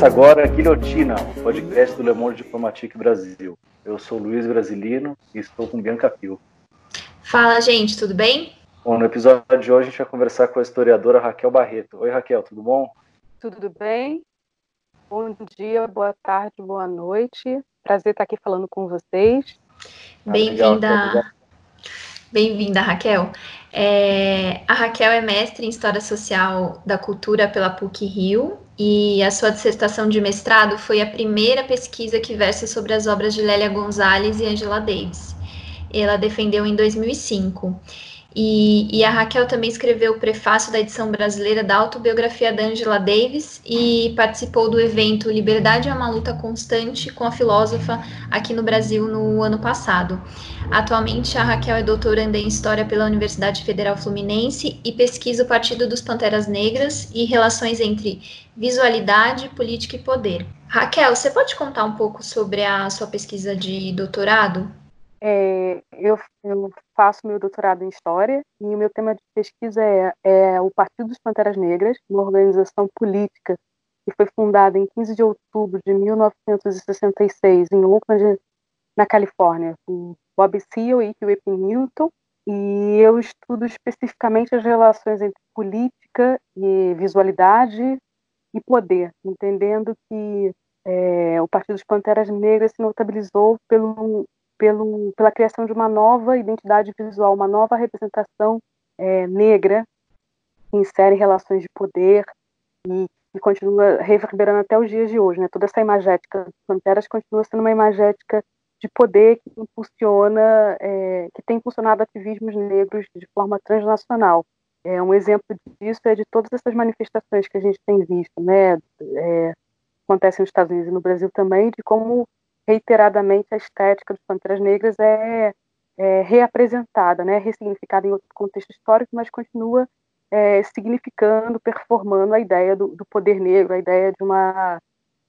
Começa agora a Guilhotina, o podcast do Le Monde Diplomatique Brasil. Eu sou Luiz Brasilino e estou com Bianca Pio. Fala, gente, tudo bem? Bom, no episódio de hoje a gente vai conversar com a historiadora Raquel Barreto. Oi, Raquel, tudo bom? Tudo bem? Bom dia, boa tarde, boa noite. Prazer estar aqui falando com vocês. Ah, Bem-vinda. Bem-vinda, Raquel. É, a Raquel é mestre em História Social da Cultura pela PUC Rio e a sua dissertação de mestrado foi a primeira pesquisa que versa sobre as obras de Lélia Gonzalez e Angela Davis. Ela defendeu em 2005. E, e, a Raquel também escreveu o prefácio da edição brasileira da autobiografia da Angela Davis e participou do evento Liberdade é uma luta constante com a filósofa aqui no Brasil no ano passado. Atualmente, a Raquel é doutoranda em História pela Universidade Federal Fluminense e pesquisa o Partido dos Panteras Negras e relações entre visualidade, política e poder. Raquel, você pode contar um pouco sobre a sua pesquisa de doutorado? É, eu, eu, faço meu doutorado em História e o meu tema de pesquisa é, é, o Partido dos Panteras Negras, uma organização política que foi fundada em 15 de outubro de 1966 em Oakland, na Califórnia, por Bob Seale e Whitney Newton. E eu estudo especificamente as relações entre política e visualidade e poder, entendendo que é, o Partido dos Panteras Negras se notabilizou pelo pelo, pela criação de uma nova identidade visual, uma nova representação é, negra que insere relações de poder e que continua reverberando até os dias de hoje. Né? Toda essa imagética das Panteras continua sendo uma imagética de poder que impulsiona, é, que tem impulsionado ativismos negros de forma transnacional. É, um exemplo disso é de todas essas manifestações que a gente tem visto, né? É, acontecem nos Estados Unidos e no Brasil também, de como reiteradamente a estética dos Panteras Negras é, é reapresentada, né, ressignificada em outro contexto histórico, mas continua é, significando, performando a ideia do, do, poder negro, a ideia de uma,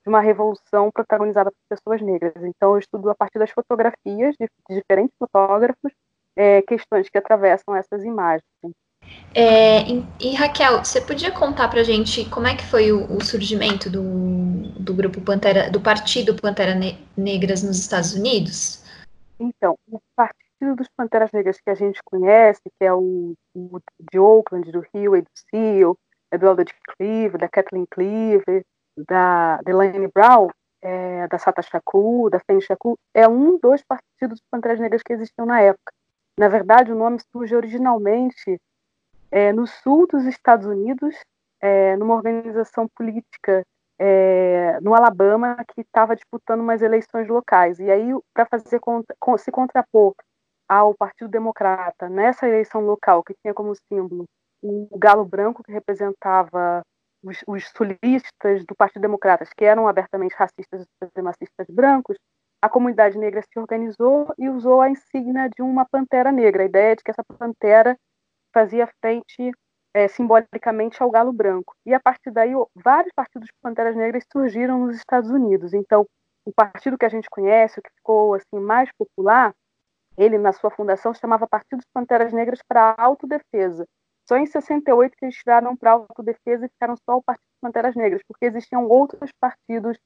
de uma revolução protagonizada por pessoas negras. Então, eu estudo a partir das fotografias de, de diferentes fotógrafos é, questões que atravessam essas imagens. É, e, Raquel, você podia contar para gente como é que foi o, o, surgimento do, do grupo Pantera, do Partido Pantera Negras nos Estados Unidos? Então, o Partido dos Panteras Negras que a gente conhece, que é o, o de Oakland, do Rio e do Seal, é do Elder Cleave, da Kathleen Cleave, da Delaney Brown, é, da Sata Shakur, da Fanny Shakur, é um dos partidos dos Panteras Negras que existiam na época. Na verdade, o nome surge originalmente é, no sul dos Estados Unidos, é, numa organização política é, no Alabama que estava disputando umas eleições locais. E aí, para fazer se contrapor ao Partido Democrata nessa eleição local, que tinha como símbolo o galo branco, que representava os, os sulistas do Partido Democrata, que eram abertamente racistas e supremacistas brancos, a comunidade negra se organizou e usou a insígnia de uma pantera negra, a ideia de que essa pantera fazia frente é, simbolicamente ao galo branco. E a partir daí, vários partidos panteras negras surgiram nos Estados Unidos. Então, o partido que a gente conhece, o que ficou assim mais popular, ele na sua fundação se chamava Partido Panteras Negras para Autodefesa. Só em 68 que eles tiraram para autodefesa e ficaram só o Partido Panteras Negras, porque existiam outros partidos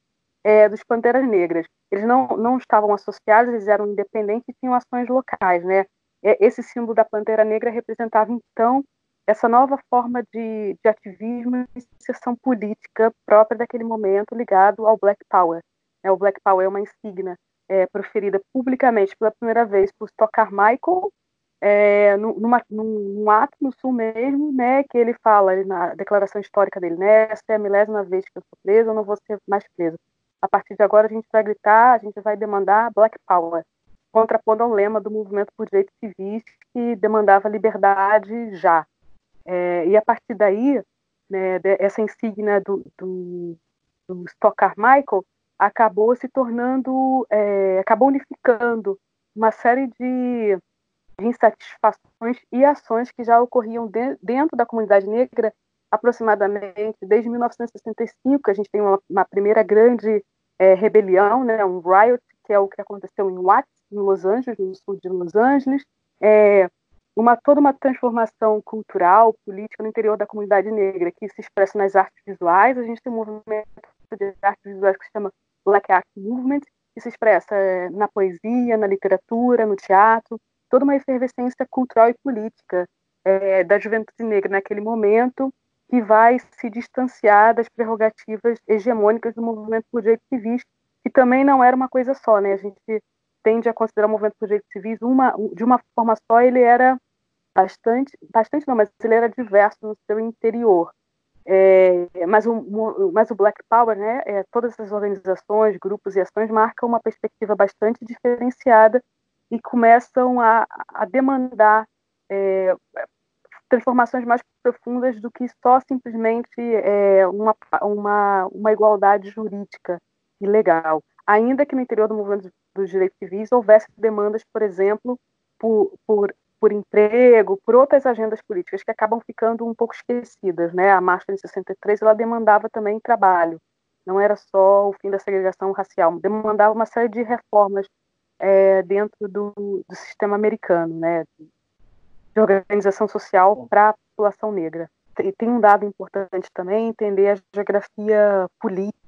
é, dos Panteras Negras. Eles não, não estavam associados, eles eram independentes e tinham ações locais, né? É, esse símbolo da Pantera Negra representava, então, essa nova forma de, de ativismo e inserção política própria daquele momento ligado ao Black Power. É, o Black Power é uma insígnia é, proferida publicamente pela primeira vez por Stock Carmichael, é, numa, num, num, ato no Sul mesmo, né, que ele fala na declaração histórica dele, né, essa é a milésima vez que eu sou preso, eu não vou ser mais preso. A partir de agora a gente vai gritar, a gente vai demandar Black Power contrapondo ao lema do movimento por direitos civis que demandava liberdade já. É, e a partir daí, né, essa insígnia do, do, do Stock Carmichael acabou se tornando, é, acabou unificando uma série de, de, insatisfações e ações que já ocorriam de, dentro da comunidade negra aproximadamente desde 1965, que a gente tem uma, uma primeira grande é, rebelião, né, um riot, que é o que aconteceu em Watts, em Los Angeles, no sul de Los Angeles, é, uma, toda uma transformação cultural, política no interior da comunidade negra, que se expressa nas artes visuais. A gente tem um movimento de artes visuais que se chama Black Art Movement, que se expressa é, na poesia, na literatura, no teatro, toda uma efervescência cultural e política é, da juventude negra naquele momento, que vai se distanciar das prerrogativas hegemônicas do movimento por direitos civis, que também não era uma coisa só, né? A gente tende a considerar o movimento por direitos civis uma, de uma forma só, ele era bastante, bastante não, mas ele era diverso no seu interior. É, mas, o, mas o Black Power, né, é, todas essas organizações, grupos e ações marcam uma perspectiva bastante diferenciada e começam a, a demandar é, transformações mais profundas do que só simplesmente é, uma, uma, uma igualdade jurídica e legal. Ainda que no interior do movimento dos direitos civis houvesse demandas, por exemplo, por, por, por emprego, por outras agendas políticas que acabam ficando um pouco esquecidas. Né? A Marcha de 63 ela demandava também trabalho, não era só o fim da segregação racial, demandava uma série de reformas é, dentro do, do sistema americano, né? de organização social para a população negra. E tem um dado importante também, entender a geografia política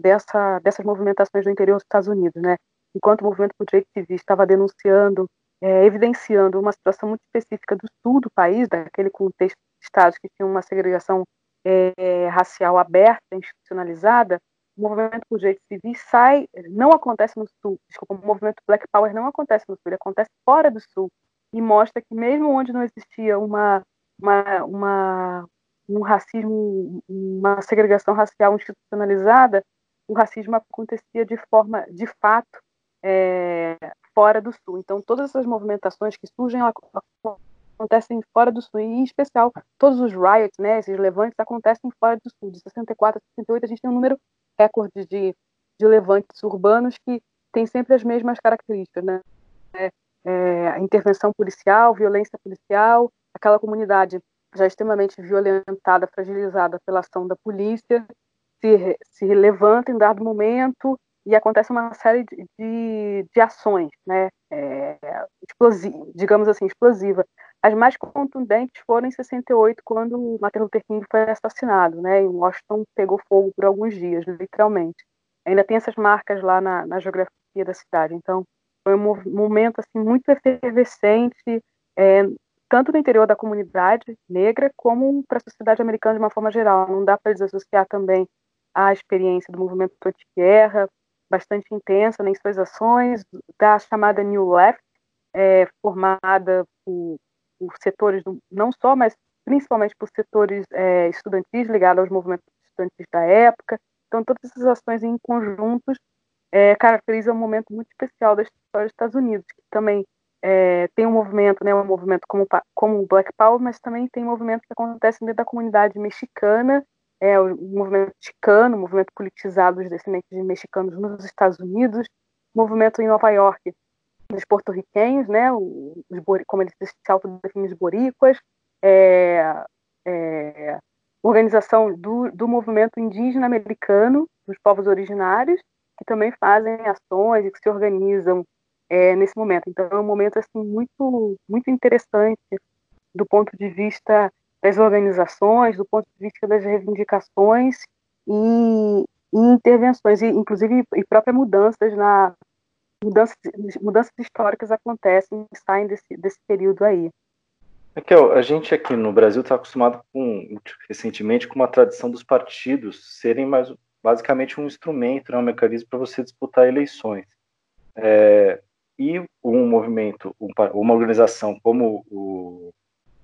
dessa, dessas movimentações do interior dos Estados Unidos. Né? Enquanto o movimento por direitos civis estava denunciando, é, evidenciando uma situação muito específica do sul do país, daquele contexto de estados que tinham uma segregação é, racial aberta, institucionalizada, o movimento por direitos civis sai, não acontece no sul, desculpa, o movimento Black Power não acontece no sul, ele acontece fora do sul, e mostra que mesmo onde não existia uma, uma, uma um racismo, uma segregação racial institucionalizada, o racismo acontecia de forma, de fato, é, fora do Sul. Então, todas essas movimentações que surgem acontecem fora do Sul, e em especial todos os riots, né, esses levantes acontecem fora do Sul. De 64 a 68 a gente tem um número recorde de, de levantes urbanos que tem sempre as mesmas características, né? É, é, intervenção policial, violência policial, aquela comunidade já extremamente violentada, fragilizada pela ação da polícia, se, se levanta em dado momento e acontece uma série de, de, de ações, né, é, digamos assim, explosiva. As mais contundentes foram em 68, quando Martin Luther King foi assassinado, né, e Washington pegou fogo por alguns dias, literalmente. Ainda tem essas marcas lá na, na geografia da cidade. Então, foi um momento assim muito efervescente, é, tanto no interior da comunidade negra como para a sociedade americana de uma forma geral. Não dá para desassociar também a experiência do movimento anti-guerra, bastante intensa em suas ações, da chamada New Left, é, formada por, por setores, do, não só, mas principalmente por setores é, estudantis ligados aos movimentos estudantis da época. Então, todas essas ações em conjuntos é, caracterizam um momento muito especial da história dos Estados Unidos, que também é, tem um movimento, né, um movimento como, como o Black Power, mas também tem movimentos que acontecem dentro da comunidade mexicana. É, o movimento chicano, o movimento politizado dos descendentes de mexicanos nos Estados Unidos, movimento em Nova York dos porto-riquenhos, né, os, como eles se autodefinem os boricuas, é, é, organização do, do movimento indígena americano, dos povos originários, que também fazem ações e que se organizam é, nesse momento. Então é um momento assim muito muito interessante do ponto de vista das organizações, do ponto de vista das reivindicações e, e intervenções, e, inclusive e próprias mudanças na mudanças, mudanças históricas acontecem saem desse, desse período aí. Raquel, a gente aqui no Brasil está acostumado com recentemente com uma tradição dos partidos serem mais basicamente um instrumento, né, um mecanismo para você disputar eleições. É, e um movimento, um, uma organização como o,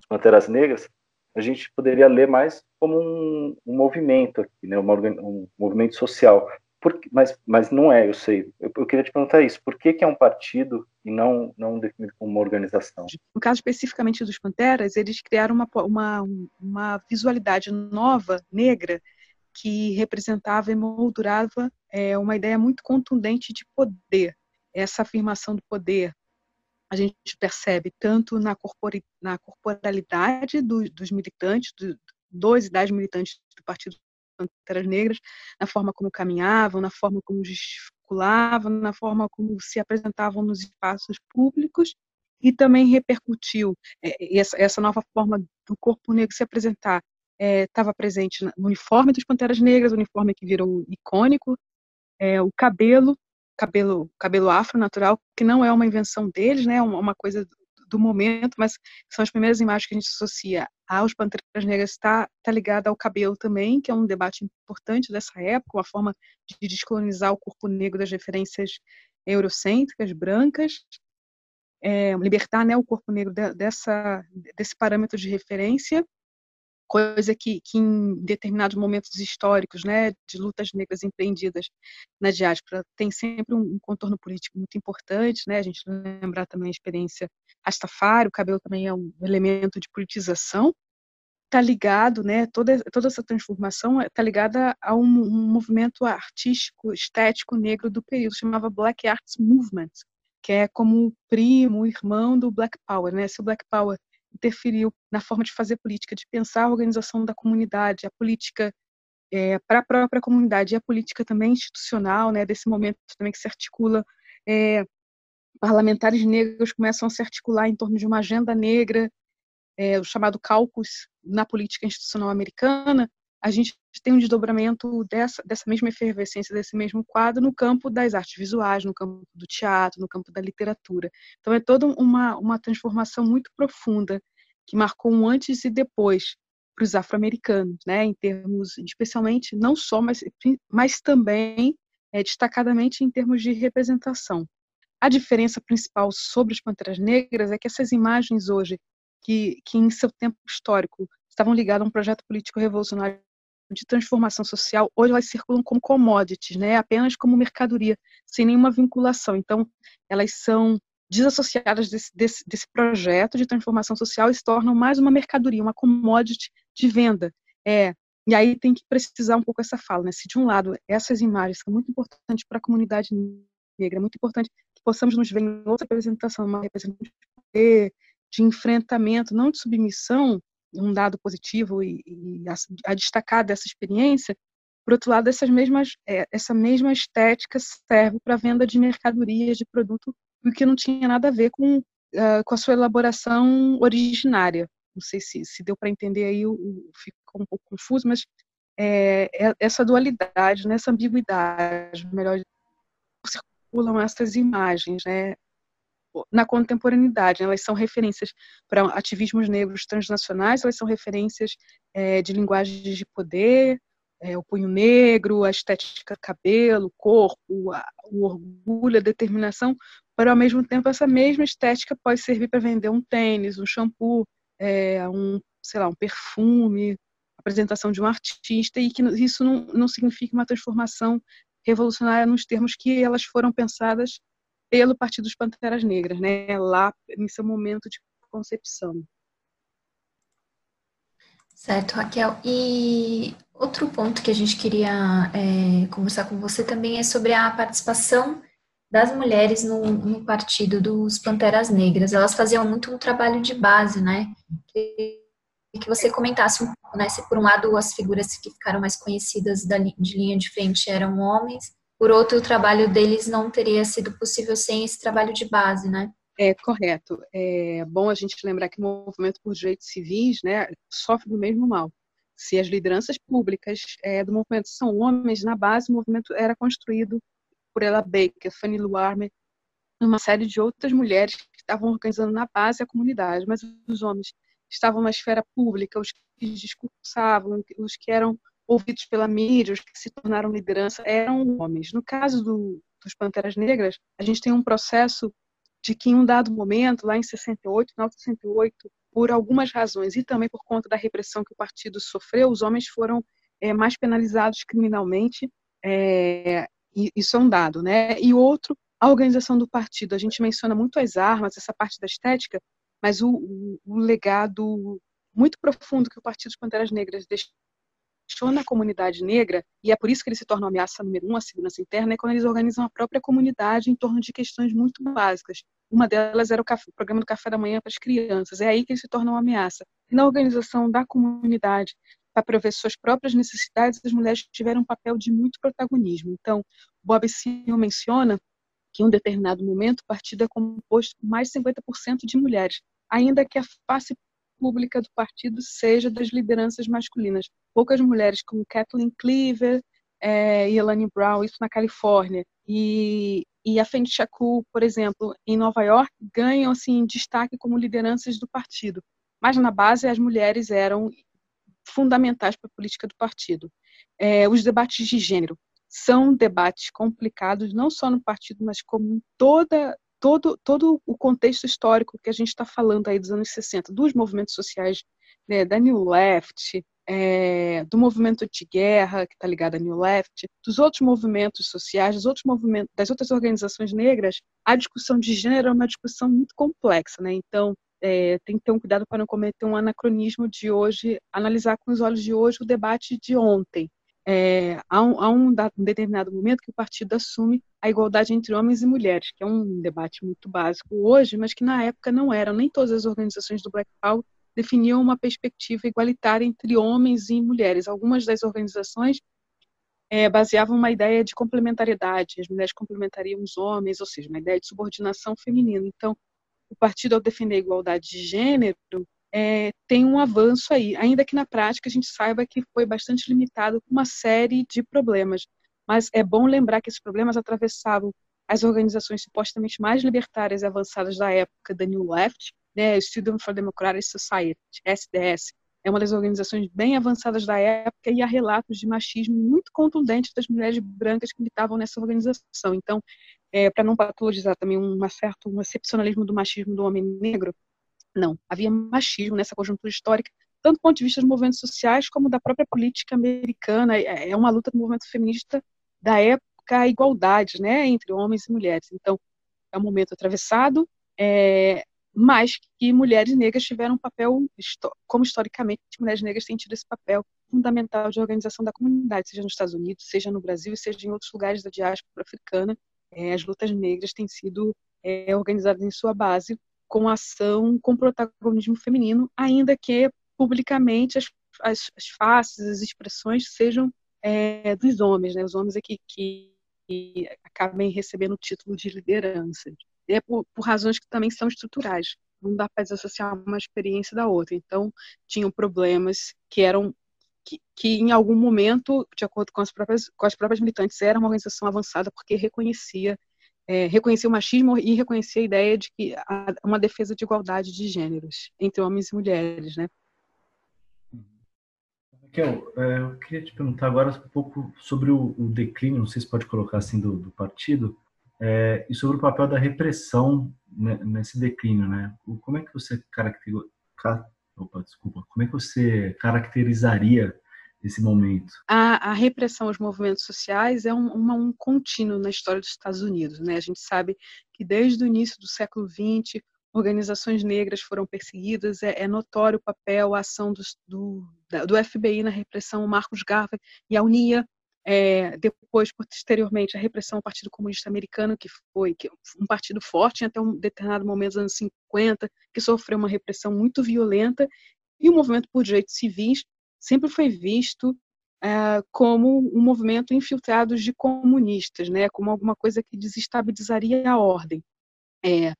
Panteras Negras a gente poderia ler mais como um, um movimento aqui, né, uma, um movimento social. Por, mas, mas não é, eu sei. Eu, eu, queria te perguntar isso. Por que, que é um partido e não, não definido como uma organização? No caso especificamente dos Panteras, eles criaram uma, uma, uma visualidade nova, negra, que representava e moldurava é, uma ideia muito contundente de poder. Essa afirmação do poder a gente percebe tanto na, corpori, na corporalidade do, dos militantes, do, dois e dez militantes do Partido Panteras Negras, na forma como caminhavam, na forma como gesticulavam, na forma como se apresentavam nos espaços públicos, e também repercutiu é, essa, essa nova forma do corpo negro se apresentar estava é, presente no uniforme dos Panteras Negras, o uniforme que virou icônico, é, o cabelo, cabelo, cabelo afro natural, que não é uma invenção deles, né, uma coisa do momento, mas são as primeiras imagens que a gente associa aos Panteras Negras, está tá ligada ao cabelo também, que é um debate importante dessa época, uma forma de descolonizar o corpo negro das referências eurocêntricas, brancas, é, libertar né, o corpo negro de, dessa, desse parâmetro de referência coisa que, que em determinados momentos históricos, né, de lutas negras empreendidas na diáspora, tem sempre um, contorno político muito importante, né, a gente lembrar também a experiência Rastafari, o cabelo também é um elemento de politização, está ligado, né, toda, toda essa transformação está ligada a um, um, movimento artístico, estético negro do período, chamava Black Arts Movement, que é como primo, irmão do Black Power, né, se o Black Power interferiu na forma de fazer política, de pensar a organização da comunidade, a política é, para a própria comunidade e a política também institucional, né, desse momento também que se articula, é, parlamentares negros começam a se articular em torno de uma agenda negra, é, o chamado caucus na política institucional americana, a gente tem um desdobramento dessa, dessa mesma efervescência, desse mesmo quadro no campo das artes visuais, no campo do teatro, no campo da literatura. Então é toda uma, uma transformação muito profunda que marcou um antes e depois para os afro-americanos, né, em termos, especialmente, não só, mas, mas também, é, destacadamente, em termos de representação. A diferença principal sobre as Panteras Negras é que essas imagens hoje, que, que em seu tempo histórico estavam ligadas a um projeto político revolucionário de transformação social, hoje elas circulam como commodities, né? apenas como mercadoria, sem nenhuma vinculação. Então, elas são desassociadas desse, desse, desse projeto de transformação social e se tornam mais uma mercadoria, uma commodity de venda. É, e aí tem que precisar um pouco essa fala, né? Se de um lado essas imagens são muito importantes para a comunidade negra, é muito importante que possamos nos ver em outra representação, uma representação de poder, de enfrentamento, não de submissão, um dado positivo e, e a, a, destacar dessa experiência. Por outro lado, essas mesmas, é, essa mesma estética serve para venda de mercadorias, de produto, o que não tinha nada a ver com, uh, com a sua elaboração originária. Não sei se, se deu para entender aí, o, o, ficou um pouco confuso, mas é, é essa dualidade, né, essa ambiguidade, melhor circulam essas imagens, né, na contemporaneidade. Elas são referências para ativismos negros transnacionais, elas são referências é, de linguagens de poder, é, o punho negro, a estética cabelo, corpo, a, o orgulho, a determinação, para ao mesmo tempo essa mesma estética pode servir para vender um tênis, um shampoo, é, um, sei lá, um perfume, apresentação de um artista, e que isso não, não significa uma transformação revolucionária nos termos que elas foram pensadas pelo Partido dos Panteras Negras, né, lá em seu momento de concepção. Certo, Raquel. E outro ponto que a gente queria é, conversar com você também é sobre a participação das mulheres no, no, partido dos Panteras Negras. Elas faziam muito um trabalho de base, né? Que, que você comentasse um pouco, né? Se por um lado as figuras que ficaram mais conhecidas da, de linha de frente eram homens, por outro, o trabalho deles não teria sido possível sem esse trabalho de base, né? É correto. É bom a gente lembrar que o movimento por direitos civis né, sofre do mesmo mal. Se as lideranças públicas é, do movimento são homens, na base o movimento era construído por Ella Baker, Fanny Lou Armour, uma série de outras mulheres que estavam organizando na base a comunidade, mas os homens estavam na esfera pública, os que discursavam, os que eram ouvidos pela mídia, os que se tornaram liderança, eram homens. No caso do, dos Panteras Negras, a gente tem um processo de que em um dado momento, lá em 68, final de 68, por algumas razões e também por conta da repressão que o partido sofreu, os homens foram é, mais penalizados criminalmente, é, isso é um dado, né? E outro, a organização do partido. A gente menciona muito as armas, essa parte da estética, mas o, o, o legado muito profundo que o Partido dos Panteras Negras deixou questiona a comunidade negra, e é por isso que eles se tornam ameaça número um à segurança interna, é quando eles organizam a própria comunidade em torno de questões muito básicas. Uma delas era o, café, o programa do café da manhã para as crianças, é aí que eles se tornam uma ameaça. Na organização da comunidade, para prover suas próprias necessidades, as mulheres tiveram um papel de muito protagonismo. Então, Bob Seale menciona que em um determinado momento o partido é composto por mais de 50% de mulheres, ainda que a face pública do partido seja das lideranças masculinas. Poucas mulheres, como Kathleen Cleaver é, e Elaine Brown, isso na Califórnia, e, e a Fendi Shakur, por exemplo, em Nova York, ganham assim destaque como lideranças do partido. Mas na base as mulheres eram fundamentais para a política do partido. É, os debates de gênero são debates complicados, não só no partido, mas como em toda todo, todo o contexto histórico que a gente está falando aí dos anos 60, dos movimentos sociais, né, da New Left, é, do movimento de guerra, que está ligado à New Left, dos outros movimentos sociais, dos outros movimentos, das outras organizações negras, a discussão de gênero é uma discussão muito complexa, né? Então, é, tem que ter um cuidado para não cometer um anacronismo de hoje, analisar com os olhos de hoje o debate de ontem. É, há, um, há um, um, determinado momento que o partido assume a igualdade entre homens e mulheres, que é um debate muito básico hoje, mas que na época não era. Nem todas as organizações do Black Power definiam uma perspectiva igualitária entre homens e mulheres. Algumas das organizações é, baseavam uma ideia de complementariedade, as mulheres complementariam os homens, ou seja, uma ideia de subordinação feminina. Então, o partido, ao defender a igualdade de gênero, é, tem um avanço aí, ainda que na prática a gente saiba que foi bastante limitado com uma série de problemas. Mas é bom lembrar que esses problemas atravessavam as organizações supostamente mais libertárias e avançadas da época da New Left, né, Student for Democratic Society, SDS, é uma das organizações bem avançadas da época e há relatos de machismo muito contundentes das mulheres brancas que militavam nessa organização. Então, é, para não patologizar também um certo um excepcionalismo do machismo do homem negro, não, havia machismo nessa conjuntura histórica, tanto do ponto de vista dos movimentos sociais como da própria política americana. É, é uma luta do movimento feminista da época a igualdade né, entre homens e mulheres. Então, é um momento atravessado, é, mas que mulheres negras tiveram um papel, como historicamente mulheres negras têm tido esse papel fundamental de organização da comunidade, seja nos Estados Unidos, seja no Brasil, seja em outros lugares da diáspora africana. É, as lutas negras têm sido é, organizadas em sua base com ação, com protagonismo feminino, ainda que publicamente as, as, as faces, as expressões sejam é, dos homens, né? Os homens é que, que, acabem recebendo o título de liderança. E é por, por razões que também são estruturais. Não dá para desassociar uma experiência da outra. Então, tinham problemas que eram que, que, em algum momento, de acordo com as próprias, com as próprias militantes, era uma organização avançada porque reconhecia é, reconhecia o machismo e reconhecia a ideia de que há uma defesa de igualdade de gêneros entre homens e mulheres, né? Raquel, é, eu queria te perguntar agora um pouco sobre o, o declínio, não sei se pode colocar assim, do, do partido, é, e sobre o papel da repressão nesse declínio, né? Como é que você caracteriza, opa, desculpa, como é que você caracterizaria esse momento? A, a, repressão aos movimentos sociais é um, uma, um contínuo na história dos Estados Unidos, né? A gente sabe que desde o início do século XX organizações negras foram perseguidas, é, é notório o papel, a ação do, do, do, FBI na repressão, o Marcos Garvey e a UNIA, é, depois, posteriormente, a repressão ao Partido Comunista Americano, que foi que, um partido forte até um determinado momento dos anos 50, que sofreu uma repressão muito violenta, e o movimento por direitos civis sempre foi visto é, como um movimento infiltrado de comunistas, né, como alguma coisa que desestabilizaria a ordem. É,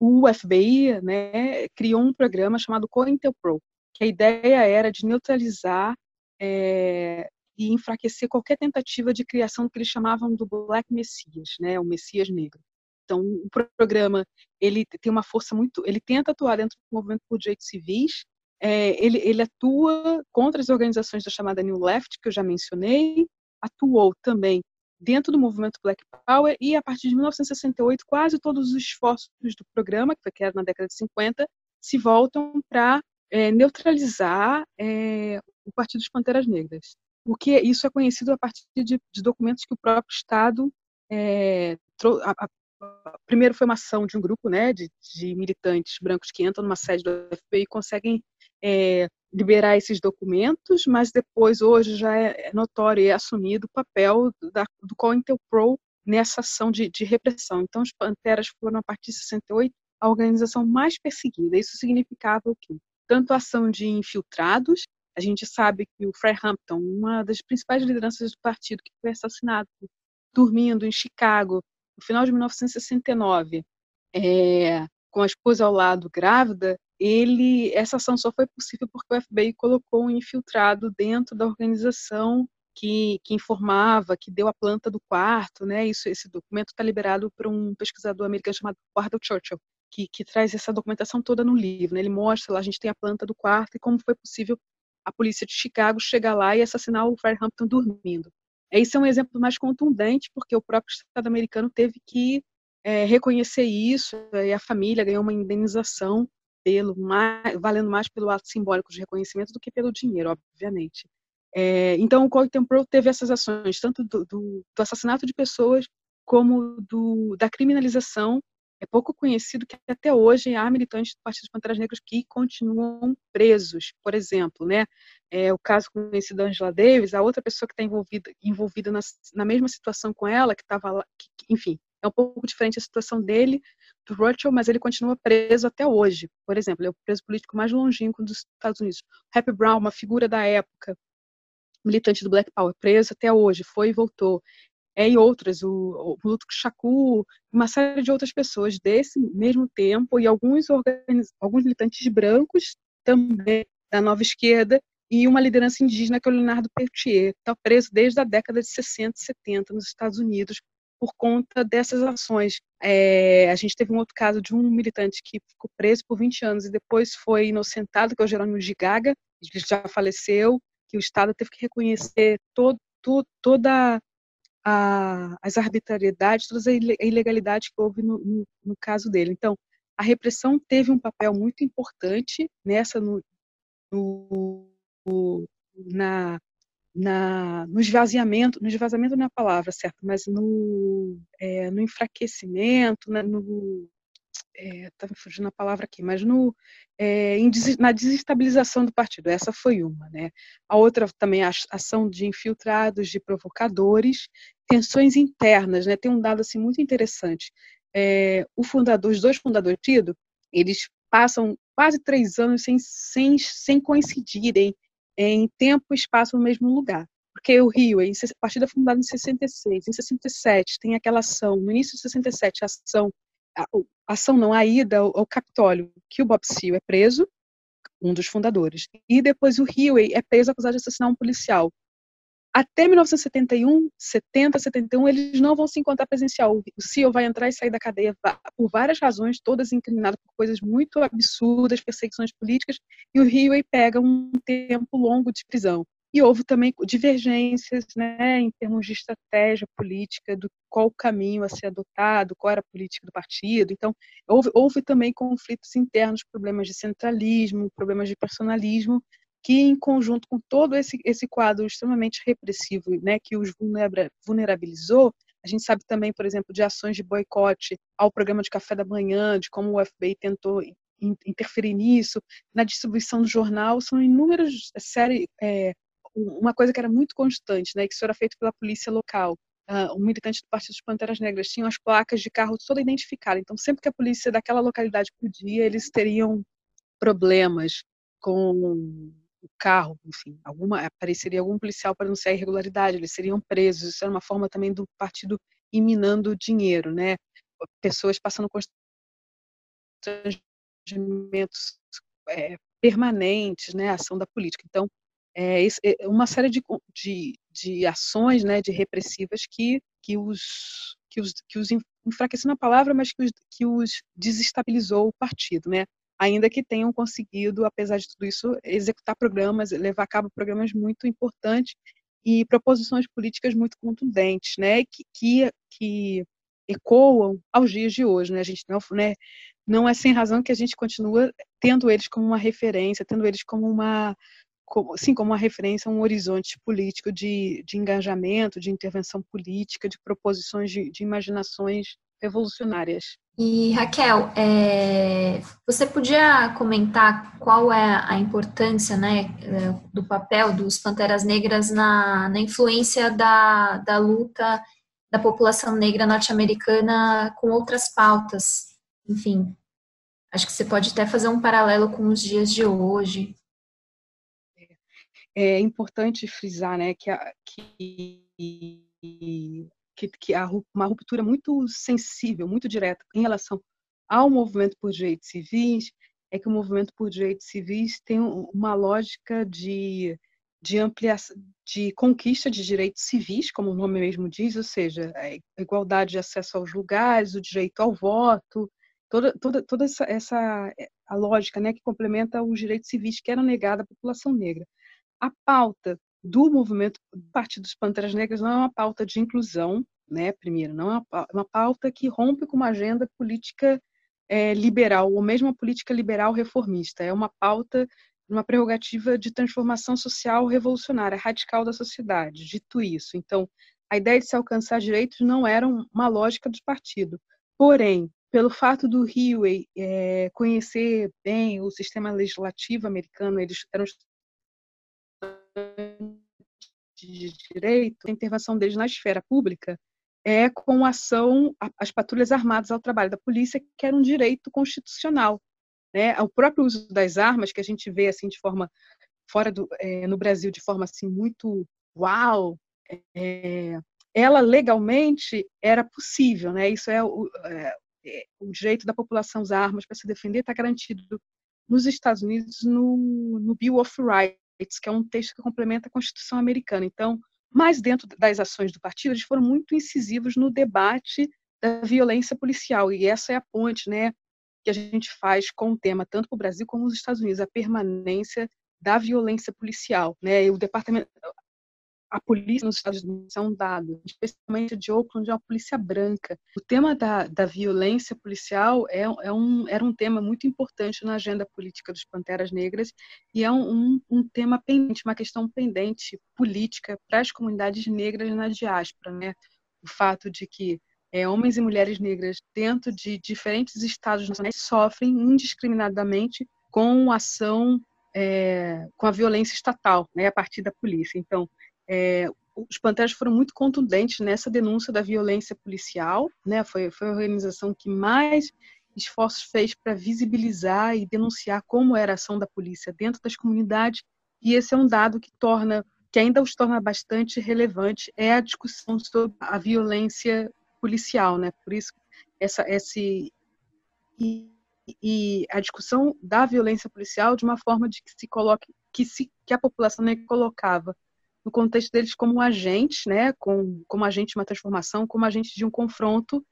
o FBI né, criou um programa chamado COINTELPRO, que a ideia era de neutralizar é, e enfraquecer qualquer tentativa de criação do que eles chamavam do Black Messias, né, o Messias Negro. Então, o programa ele tem uma força muito, ele tenta atuar dentro do movimento por direitos civis, é, ele, ele atua contra as organizações da chamada New Left, que eu já mencionei, atuou também dentro do movimento Black Power e a partir de 1968 quase todos os esforços do programa, que foi criado na década de 50, se voltam para é, neutralizar é, o Partido dos Panteras Negras. Porque isso é conhecido a partir de, de documentos que o próprio Estado é, primeiro foi uma ação de um grupo né, de, de, militantes brancos que entram numa sede do FBI e conseguem é, liberar esses documentos, mas depois, hoje, já é, é notório e é assumido o papel da, do COINTELPRO nessa ação de, de, repressão. Então, os Panteras foram, a partir de 68, a organização mais perseguida. Isso significava o quê? Tanto a ação de infiltrados, A gente sabe que o Fred Hampton, uma das principais lideranças do partido, que foi assassinado dormindo em Chicago no final de 1969, é, com a esposa ao lado grávida, ele essa ação só foi possível porque o FBI colocou um infiltrado dentro da organização que, que, informava, que deu a planta do quarto, né? Isso, esse documento está liberado por um pesquisador americano chamado Wardell Churchill, que, que, traz essa documentação toda no livro. Né? Ele mostra lá, a gente tem a planta do quarto e como foi possível a polícia de Chicago chegar lá e assassinar o Hampton dormindo. Esse é um exemplo mais contundente, porque o próprio Estado americano teve que é, reconhecer isso, e a família ganhou uma indenização pelo mais, valendo mais pelo ato simbólico de reconhecimento do que pelo dinheiro, obviamente. É, então, o Contemporary teve essas ações, tanto do, do, do assassinato de pessoas, como do, da criminalização. É pouco conhecido que até hoje há militantes do Partido Panteras Negras que continuam presos. Por exemplo, né, é, o caso conhecido da Angela Davis, a outra pessoa que está envolvida, envolvida na, na, mesma situação com ela, que estava enfim, é um pouco diferente a situação dele, do Rothschild, mas ele continua preso até hoje. Por exemplo, ele é o preso político mais longínquo dos Estados Unidos. Happy Brown, uma figura da época, militante do Black Power, preso até hoje, foi e voltou. É, e outras, o, o Luto Shakur, uma série de outras pessoas desse mesmo tempo, e alguns, organiz, alguns militantes brancos também da nova esquerda, e uma liderança indígena que é o Leonardo Peltier, está preso desde a década de 60 e 70 nos Estados Unidos por conta dessas ações. É, a gente teve um outro caso de um militante que ficou preso por 20 anos e depois foi inocentado, que é o Jerônimo Gigaga, ele já faleceu, que o Estado teve que reconhecer todo, todo, toda a, as arbitrariedades, toda a ilegalidade que houve no, no, no, caso dele. Então, a repressão teve um papel muito importante nessa no, no na, na, no esvaziamento, no esvaziamento não é a palavra certa, mas no, é, no enfraquecimento, né, no, é, me fugindo a palavra aqui, mas no, é, na desestabilização do partido. Essa foi uma. Né? A outra também a ação de infiltrados, de provocadores, tensões internas. Né? Tem um dado assim, muito interessante. É, o fundador, os dois fundadores tido, eles passam quase três anos sem, sem, sem coincidirem em tempo e espaço no mesmo lugar. Porque o Rio, a partir da fundada em 66, em 67, tem aquela ação, no início de 67, a ação a, ação não, a ida ao, ao Capitólio, que o Bob Seale é preso, um dos fundadores, e depois o Huey é preso acusado de assassinar um policial. Até 1971, 70, 71, eles não vão se encontrar presencial. O Seal vai entrar e sair da cadeia por várias razões, todas incriminadas por coisas muito absurdas, perseguições políticas, e o Huey pega um tempo longo de prisão e houve também divergências né, em termos de estratégia política, do qual caminho a ser adotado, qual era a política do partido. Então, houve, houve também conflitos internos, problemas de centralismo, problemas de personalismo, que, em conjunto com todo esse, esse quadro extremamente repressivo né, que os vulnerabilizou, a gente sabe também, por exemplo, de ações de boicote ao programa de café da manhã, de como o FBI tentou interferir nisso, na distribuição do jornal, são inúmeras séries, é, uma coisa que era muito constante, né, que isso era feito pela polícia local. Uh, um militante do Partido dos Panteras Negras tinha as placas de carro toda identificada. Então, sempre que a polícia daquela localidade podia, eles teriam problemas com o carro, enfim, alguma apareceria algum policial para anunciar irregularidade, eles seriam presos. Isso era uma forma também do partido ir minando dinheiro, né? Pessoas passando constrangimentos é, permanentes, né? A ação da política. Então, é, é, uma série de, de, de ações né, de repressivas que, que, os, que, os, que os enfraqueceu na palavra, mas que os, que os desestabilizou o partido, né? Ainda que tenham conseguido, apesar de tudo isso, executar programas, levar a cabo programas muito importantes e proposições políticas muito contundentes, né, que, que, que ecoam aos dias de hoje, né, a gente não, né, não é sem razão que a gente continua tendo eles como uma referência, tendo eles como uma como, assim como uma referência um horizonte político de, de engajamento, de intervenção política, de proposições de, de imaginações revolucionárias. E Raquel, é, você podia comentar qual é a importância né, do papel dos Panteras Negras na, na influência da, da luta da população negra norte-americana com outras pautas? Enfim, acho que você pode até fazer um paralelo com os dias de hoje. é importante frisar né, que, a, que, que, que há uma ruptura muito sensível, muito direta em relação ao movimento por direitos civis, é que o movimento por direitos civis tem uma lógica de, de ampliação, de conquista de direitos civis, como o nome mesmo diz, ou seja, a igualdade de acesso aos lugares, o direito ao voto, toda, toda, toda essa, essa a lógica né, que complementa os direitos civis que eram negados à população negra. A pauta do movimento do Partido dos Panteras Negras não é uma pauta de inclusão, né, primeiro, não é uma pauta que rompe com uma agenda política é, liberal, ou mesmo uma política liberal reformista. É uma pauta, uma prerrogativa de transformação social revolucionária, radical da sociedade. Dito isso, então, a ideia de se alcançar direitos não era uma lógica do partido. Porém, pelo fato do Huey é, conhecer bem o sistema legislativo americano, eles eram de direito, a intervenção deles na esfera pública é com ação as patrulhas armadas ao trabalho da polícia, que era um direito constitucional. Né? O próprio uso das armas, que a gente vê assim de forma fora do é, no Brasil de forma assim muito uau, é, ela legalmente era possível, né? Isso é o, é, o direito da população usar armas para se defender está garantido nos Estados Unidos no, no Bill of Rights, que é um texto que complementa a Constituição americana. Então, mas dentro das ações do partido, eles foram muito incisivos no debate da violência policial, e essa é a ponte né, que a gente faz com o tema, tanto para o Brasil como nos Estados Unidos, a permanência da violência policial. Né? E o departamento, a polícia nos Estados Unidos é um dado, especialmente de Oakland, é uma polícia branca. O tema da, da violência policial é, é um, era um tema muito importante na agenda política dos Panteras Negras e é um, um, um tema pendente, uma questão pendente política para as comunidades negras na diáspora. Né? O fato de que é, homens e mulheres negras dentro de diferentes estados nacionais sofrem indiscriminadamente com ação é, com a violência estatal, né, a partir da polícia. Então, é, os Panteras foram muito contundentes nessa denúncia da violência policial, né? Foi, foi a organização que mais esforços fez para visibilizar e denunciar como era a ação da polícia dentro das comunidades. E esse é um dado que torna, que ainda os torna bastante relevante, é a discussão sobre a violência policial, né? Por isso essa esse e, e a discussão da violência policial de uma forma de que se coloque que se que a população né, colocava no contexto deles como agentes, né, com, como agente de uma transformação, como agente de um confronto,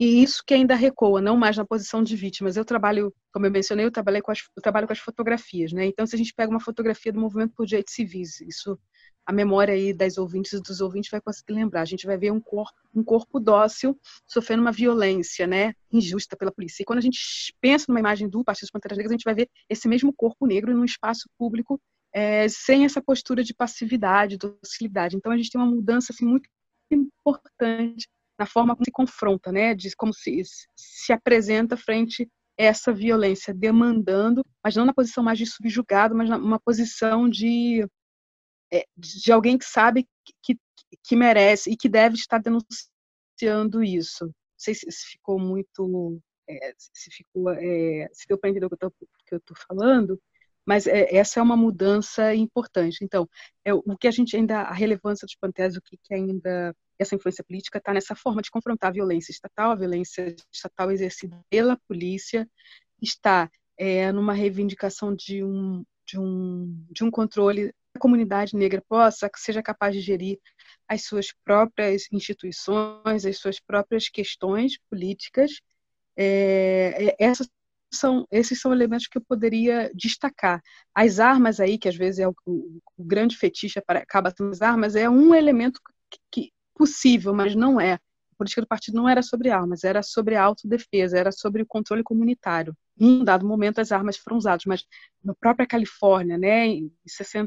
e isso que ainda recoa, não mais na posição de vítimas. Eu trabalho, como eu mencionei, eu, trabalhei com as, trabalho com as fotografias, né? Então, se a gente pega uma fotografia do movimento por direitos civis, isso a memória aí das ouvintes e dos ouvintes vai conseguir lembrar. A gente vai ver um corpo, um corpo dócil sofrendo uma violência, né, injusta pela polícia. E quando a gente pensa numa imagem do Partido das Panteras Negras, a gente vai ver esse mesmo corpo negro num espaço público é, sem essa postura de passividade, docilidade. Então a gente tem uma mudança assim, muito importante na forma como se confronta, né, de como se, se apresenta frente a essa violência, demandando, mas não na posição mais de subjugado, mas numa posição de, é, de alguém que sabe que, que merece e que deve estar denunciando isso. Não sei se, se ficou muito, é, se ficou, é, se deu para entender o que eu estou falando, mas é, essa é uma mudança importante. Então, é, o que a gente ainda, a relevância dos panteras, o que, que ainda essa influência política está nessa forma de confrontar a violência estatal, a violência estatal exercida pela polícia, está é, numa reivindicação de um, de um, de um controle a comunidade negra possa, que seja capaz de gerir as suas próprias instituições, as suas próprias questões políticas. É, é essa são esses são elementos que eu poderia destacar. As armas aí, que às vezes é o, o, o grande fetiche acaba sendo as armas, é um elemento que, que, possível, mas não é. A política do partido não era sobre armas, era sobre a autodefesa, era sobre o controle comunitário. Em um dado momento as armas foram usadas, mas na própria Califórnia, né,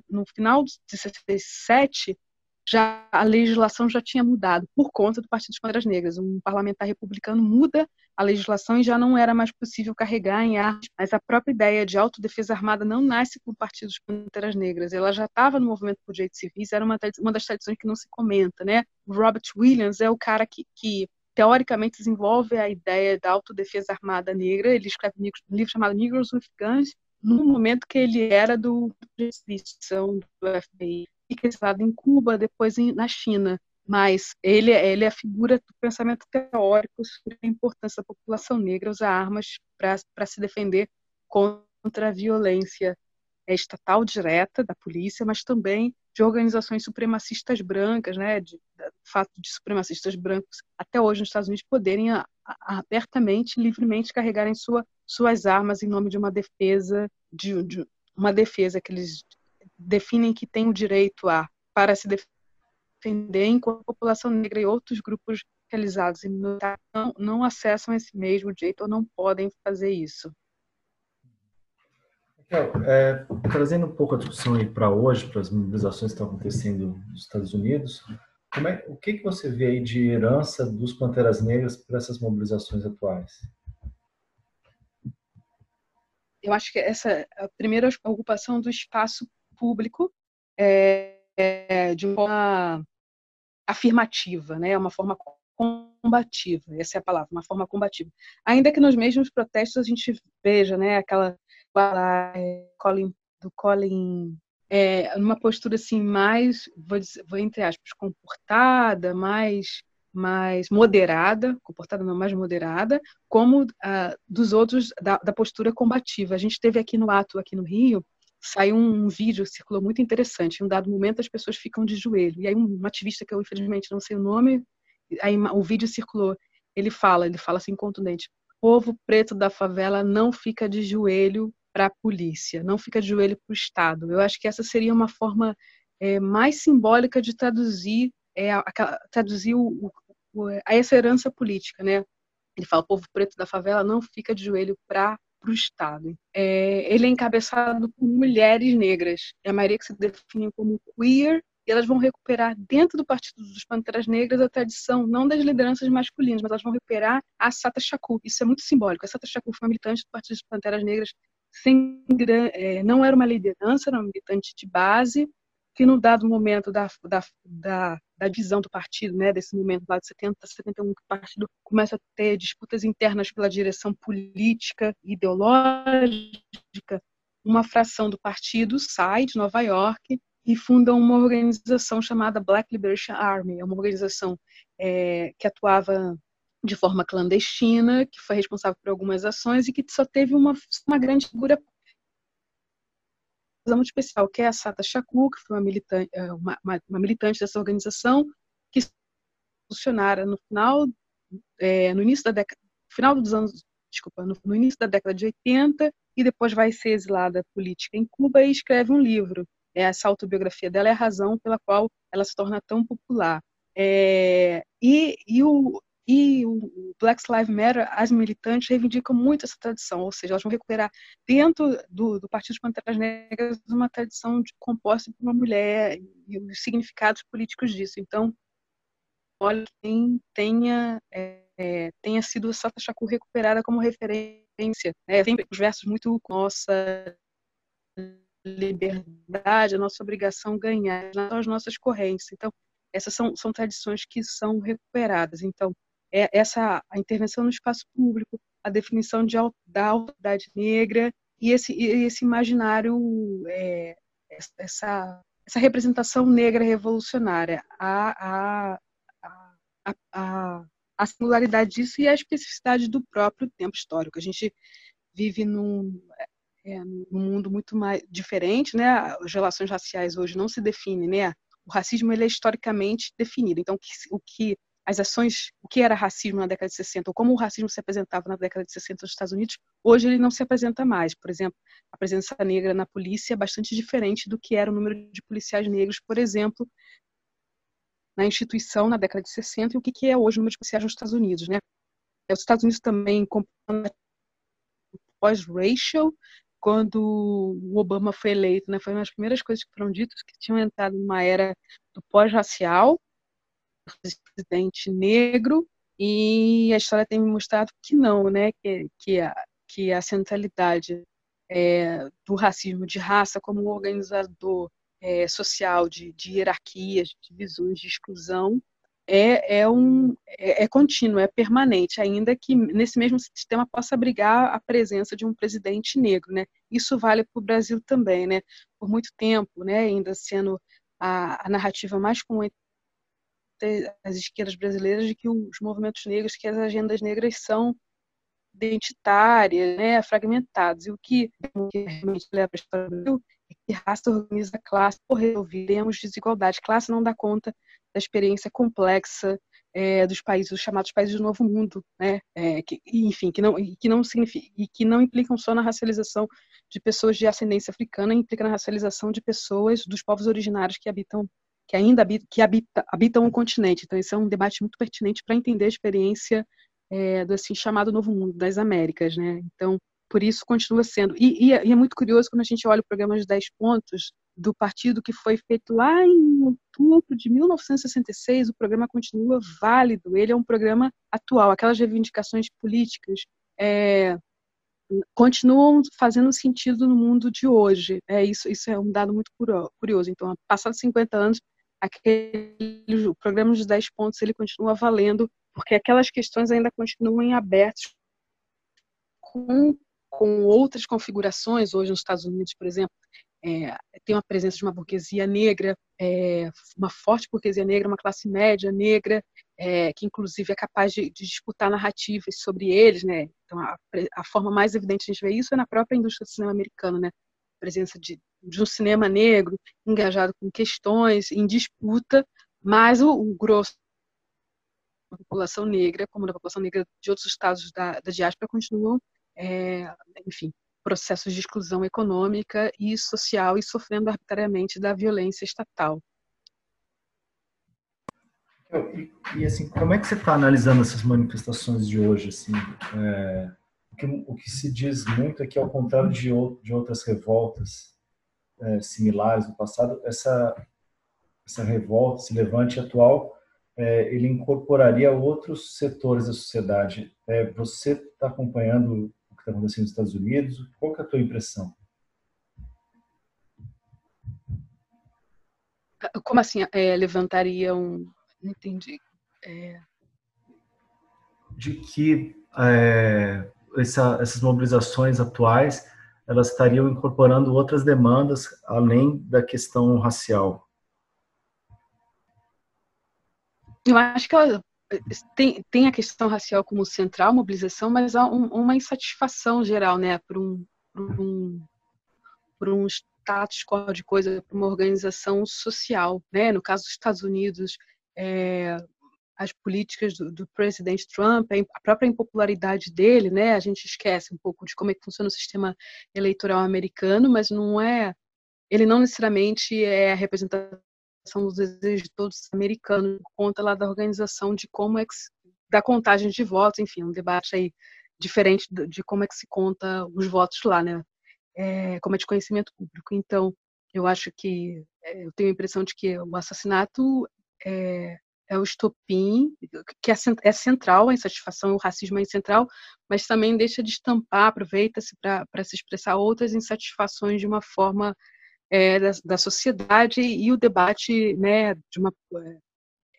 no final de 67, já a legislação já tinha mudado por conta do Partido das Panteras Negras. Um parlamentar republicano muda a legislação e já não era mais possível carregar em armas. Mas a própria ideia de autodefesa armada não nasce com o Partido das Panteras Negras. Ela já estava no movimento por direitos civis, era uma, uma das tradições que não se comenta, né? Robert Williams é o cara que, que teoricamente desenvolve a ideia da autodefesa armada negra. Ele escreve um livro chamado with Guns no momento que ele era do instituição do FBI estava em Cuba, depois na China. Mas ele, ele é a figura do pensamento teórico sobre a importância da população negra usar armas para se defender contra a violência estatal direta da polícia, mas também de organizações supremacistas brancas, né, de, de fato de supremacistas brancos até hoje nos Estados Unidos poderem a, a, abertamente, livremente carregarem sua, suas armas em nome de uma defesa, de, de, uma defesa que eles definem que tem o direito a para se defender, enquanto a população negra e outros grupos realizados em não, não acessam esse mesmo direito ou não podem fazer isso. É, trazendo um pouco a discussão aí para hoje, para as mobilizações que estão acontecendo nos Estados Unidos, é, o que, que você vê aí de herança dos Panteras Negras para essas mobilizações atuais? Eu acho que essa a primeira ocupação do espaço público é, é de uma afirmativa, né? Uma forma combativa, essa é a palavra, uma forma combativa. Ainda que nos mesmos protestos a gente veja, né, aquela Colin, do Colin é, numa postura assim mais, vou, dizer, vou entre aspas, comportada, mais mais moderada, comportada não mais moderada, como ah, dos outros da, da, postura combativa. A gente teve aqui no ato aqui no Rio saiu um, vídeo circulou muito interessante. Em um dado momento as pessoas ficam de joelho e aí um, ativista que eu infelizmente não sei o nome, aí o vídeo circulou. Ele fala, ele fala assim contundente: povo preto da favela não fica de joelho para a polícia, não fica de joelho para o Estado. Eu acho que essa seria uma forma é, mais simbólica de traduzir, é, traduzir o, o, a essa herança política, né? Ele fala, o povo preto da favela não fica de joelho para o Estado. É, ele é encabeçado por mulheres negras, é a maioria que se definem como queer, e elas vão recuperar dentro do Partido dos Panteras Negras a tradição, não das lideranças masculinas, mas elas vão recuperar a Sata Shakur. Isso é muito simbólico. A Sata Shakur foi uma militante do Partido dos Panteras Negras sem, é, não era uma liderança, era uma militante de base, que no dado momento da, da, da, da divisão do partido, né, desse momento lá de 70 a 71, que o partido começa a ter disputas internas pela direção política e ideológica, uma fração do partido sai de Nova York e funda uma organização chamada Black Liberation Army, é uma organização é, que atuava de forma clandestina, que foi responsável por algumas ações e que só teve uma, uma grande figura muito especial, que é a Sata Shakur, que foi uma militante, uma, uma, uma militante dessa organização, que funcionara no final, é, no início da década, final dos anos, desculpa, no, no, início da década de 80, e depois vai ser exilada política em Cuba e escreve um livro. É, essa autobiografia dela é a razão pela qual ela se torna tão popular. É, e, e o, e o Black Lives Matter, as militantes reivindicam muito essa tradição, ou seja, elas vão recuperar dentro do, do Partido dos Panteras Negras uma tradição de, composta por uma mulher e os significados políticos disso. Então, olha, quem tenha, é, é tenha sido Sata Shakur recuperada como referência. Né? Tem os versos muito nossa liberdade, a nossa obrigação ganhar, as nossas correntes. Então, essas são, são tradições que são recuperadas. Então, é essa a intervenção no espaço público, a definição de, da autoridade negra e esse, esse imaginário, é, essa, essa representação negra revolucionária, a, a, a, a, a singularidade disso e a especificidade do próprio tempo histórico. A gente vive num, é, num mundo muito mais diferente, né? As relações raciais hoje não se definem, né? O racismo ele é historicamente definido. Então, o que as ações, o que era racismo na década de 60, ou como o racismo se apresentava na década de 60 nos Estados Unidos, hoje ele não se apresenta mais. Por exemplo, a presença negra na polícia é bastante diferente do que era o número de policiais negros, por exemplo, na instituição na década de 60 e o que é hoje o número de policiais nos Estados Unidos. Né? Os Estados Unidos também pós-racial, quando o Obama foi eleito, né, foi uma das primeiras coisas que foram ditas que tinham entrado numa era do pós-racial, presidente negro e a história tem me mostrado que não, né, que, que, a, que a centralidade é, do racismo de raça como organizador é, social de, de hierarquias, de divisões, de exclusão, é, é, um, é, é contínuo, é permanente, ainda que nesse mesmo sistema possa abrigar a presença de um presidente negro, né? Isso vale para o Brasil também, né? Por muito tempo, né? Ainda sendo a, a narrativa mais entre as esquerdas brasileiras de que os movimentos negros, que as agendas negras são identitárias, né, fragmentados. E o que realmente leva a história do Brasil é que raça organiza classe por resolveremos desigualdade. Classe não dá conta da experiência complexa é, dos países, os chamados países do Novo Mundo, né? É, que, enfim, que não, que não significa e que não implicam só na racialização de pessoas de ascendência africana, implica na racialização de pessoas dos povos originários que habitam, que ainda habitam, que habita, habitam o continente. Então, esse é um debate muito pertinente para entender a experiência é, do assim chamado Novo Mundo das Américas, né? Então, por isso continua sendo. E, e, é, e, é muito curioso quando a gente olha o programa de 10 pontos do partido que foi feito lá em outubro de 1966, o programa continua válido, ele é um programa atual. Aquelas reivindicações políticas é, continuam fazendo sentido no mundo de hoje. É isso, isso é um dado muito curioso. Então, passados 50 anos, aquele o programa de 10 pontos ele continua valendo, porque aquelas questões ainda continuam abertas com, com outras configurações. Hoje, nos Estados Unidos, por exemplo, é, tem uma presença de uma burguesia negra, é, uma forte burguesia negra, uma classe média negra, é, que inclusive é capaz de, de, disputar narrativas sobre eles, né? Então, a, a, forma mais evidente de a gente ver isso é na própria indústria do cinema americano, né? Presença de, de um cinema negro engajado com questões, em disputa, mas o, o grosso da população negra, como da população negra de outros estados da, da diáspora, continuam, é, enfim, processos de exclusão econômica e social e sofrendo arbitrariamente da violência estatal. E, e assim, como é que você está analisando essas manifestações de hoje? Assim, é, o, que, o, que, se diz muito é que, ao contrário de, de outras revoltas é, similares no passado, essa, essa revolta, esse levante atual, é, ele incorporaria outros setores da sociedade. É, você está acompanhando que está acontecendo nos Estados Unidos? Qual é a tua impressão? Como assim é, levantaria um... Não entendi. É... De que é, essa, essas mobilizações atuais elas estariam incorporando outras demandas além da questão racial. Eu acho que tem, tem a questão racial como central, mobilização, mas há um, uma insatisfação geral, né, por um, por um, por um status quo de coisa, por uma organização social, né, no caso dos Estados Unidos, é, as políticas do, do, presidente Trump, a própria impopularidade dele, né, a gente esquece um pouco de como é que funciona o sistema eleitoral americano, mas não é, ele não necessariamente é a representação são os desejos de todos os americanos, por conta lá da organização de como é que, da contagem de votos, enfim, um debate aí diferente de como é que se conta os votos lá, né? É, como é de conhecimento público. Então, eu acho que é, eu tenho a impressão de que o assassinato é, é o estopim, que é, é central, a insatisfação, o racismo é central, mas também deixa de estampar, aproveita-se para se expressar outras insatisfações de uma forma é, da, da, sociedade e o debate né, de uma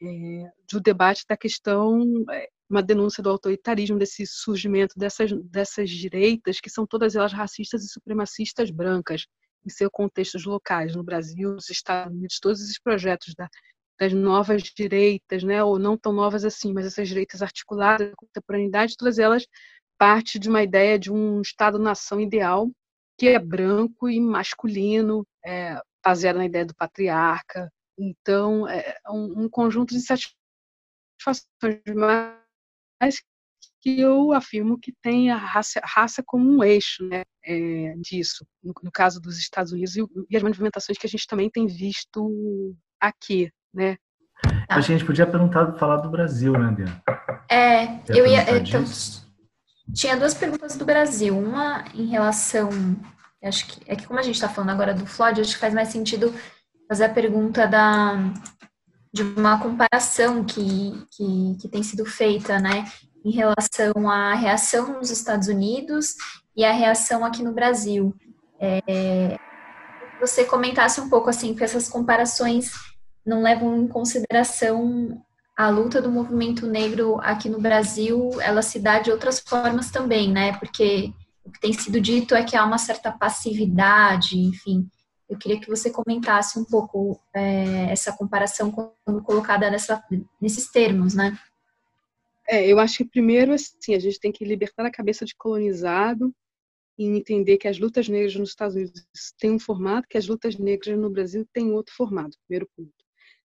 é, do debate da questão é, uma denúncia do autoritarismo desse surgimento dessas dessas direitas que são todas elas racistas e supremacistas brancas em seus contextos locais no Brasil nos Estados Unidos todos esses projetos da, das novas direitas né ou não tão novas assim mas essas direitas articuladas da contemporaneidade todas elas parte de uma ideia de um Estado-nação ideal que é branco e masculino, é, baseado na ideia do patriarca. Então, é um, um conjunto de satisfações, mas que eu afirmo que tem a raça, raça como um eixo né, é, disso, no, no, caso dos Estados Unidos, e, e, as movimentações que a gente também tem visto aqui. Né. A gente podia perguntar, falar do Brasil, né, Bia? É, eu ia. Então, tinha duas perguntas do Brasil. Uma em relação. Acho que é que como a gente está falando agora do Floyd, acho que faz mais sentido fazer a pergunta da, de uma comparação que, que, que tem sido feita, né? Em relação à reação nos Estados Unidos e a reação aqui no Brasil. É, você comentasse um pouco assim, que essas comparações não levam em consideração a luta do movimento negro aqui no Brasil, ela se dá de outras formas também, né? Porque o que tem sido dito é que há uma certa passividade, enfim. Eu queria que você comentasse um pouco é, essa comparação quando colocada nessa, nesses termos, né? É, eu acho que primeiro, assim, a gente tem que libertar a cabeça de colonizado e entender que as lutas negras nos Estados Unidos têm um formato, que as lutas negras no Brasil têm outro formato, primeiro ponto.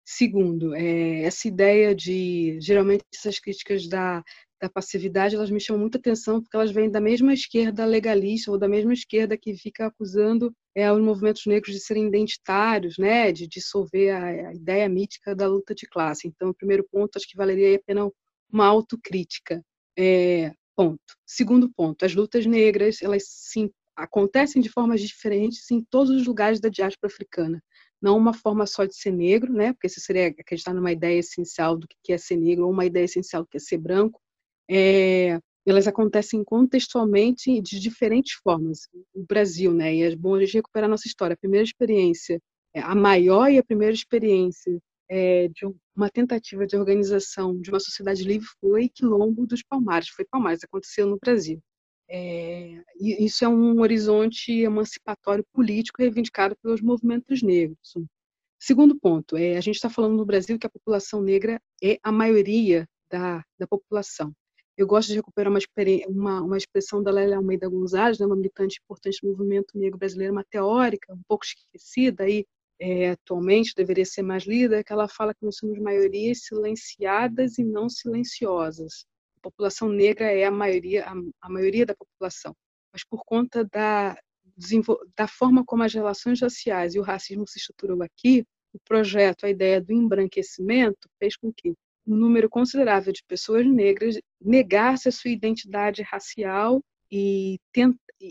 Segundo, é, essa ideia de, geralmente, essas críticas da, da passividade, elas me chamam muita atenção porque elas vêm da mesma esquerda legalista ou da mesma esquerda que fica acusando é, os movimentos negros de serem identitários, né, de dissolver a, a ideia mítica da luta de classe. Então, o primeiro ponto, acho que valeria a pena uma autocrítica. É, ponto. Segundo ponto, as lutas negras, elas sim acontecem de formas diferentes em todos os lugares da diáspora africana não uma forma só de ser negro, né? Porque isso seria acreditar numa ideia essencial do que é ser negro ou uma ideia essencial do que é ser branco. É, elas acontecem contextualmente de diferentes formas. O Brasil, né? E é bom a gente recuperar a nossa história. A primeira experiência, é, a maior e a primeira experiência é, de uma tentativa de organização de uma sociedade livre foi Quilombo dos Palmares. Foi Palmares, aconteceu no Brasil. É, isso é um horizonte emancipatório político reivindicado pelos movimentos negros. Segundo ponto, é, a gente está falando no Brasil que a população negra é a maioria da, da população. Eu gosto de recuperar uma, uma, uma expressão da Lélia Almeida Gonzalez, né, uma militante importante do movimento negro brasileiro, uma teórica, um pouco esquecida aí, é, atualmente, deveria ser mais lida, que ela fala que nós somos maiorias silenciadas e não silenciosas população negra é a maioria, a, a maioria da população, mas por conta da, da forma como as relações raciais e o racismo se estruturam aqui, o projeto, a ideia do embranquecimento, fez com que um número considerável de pessoas negras negasse a sua identidade racial e,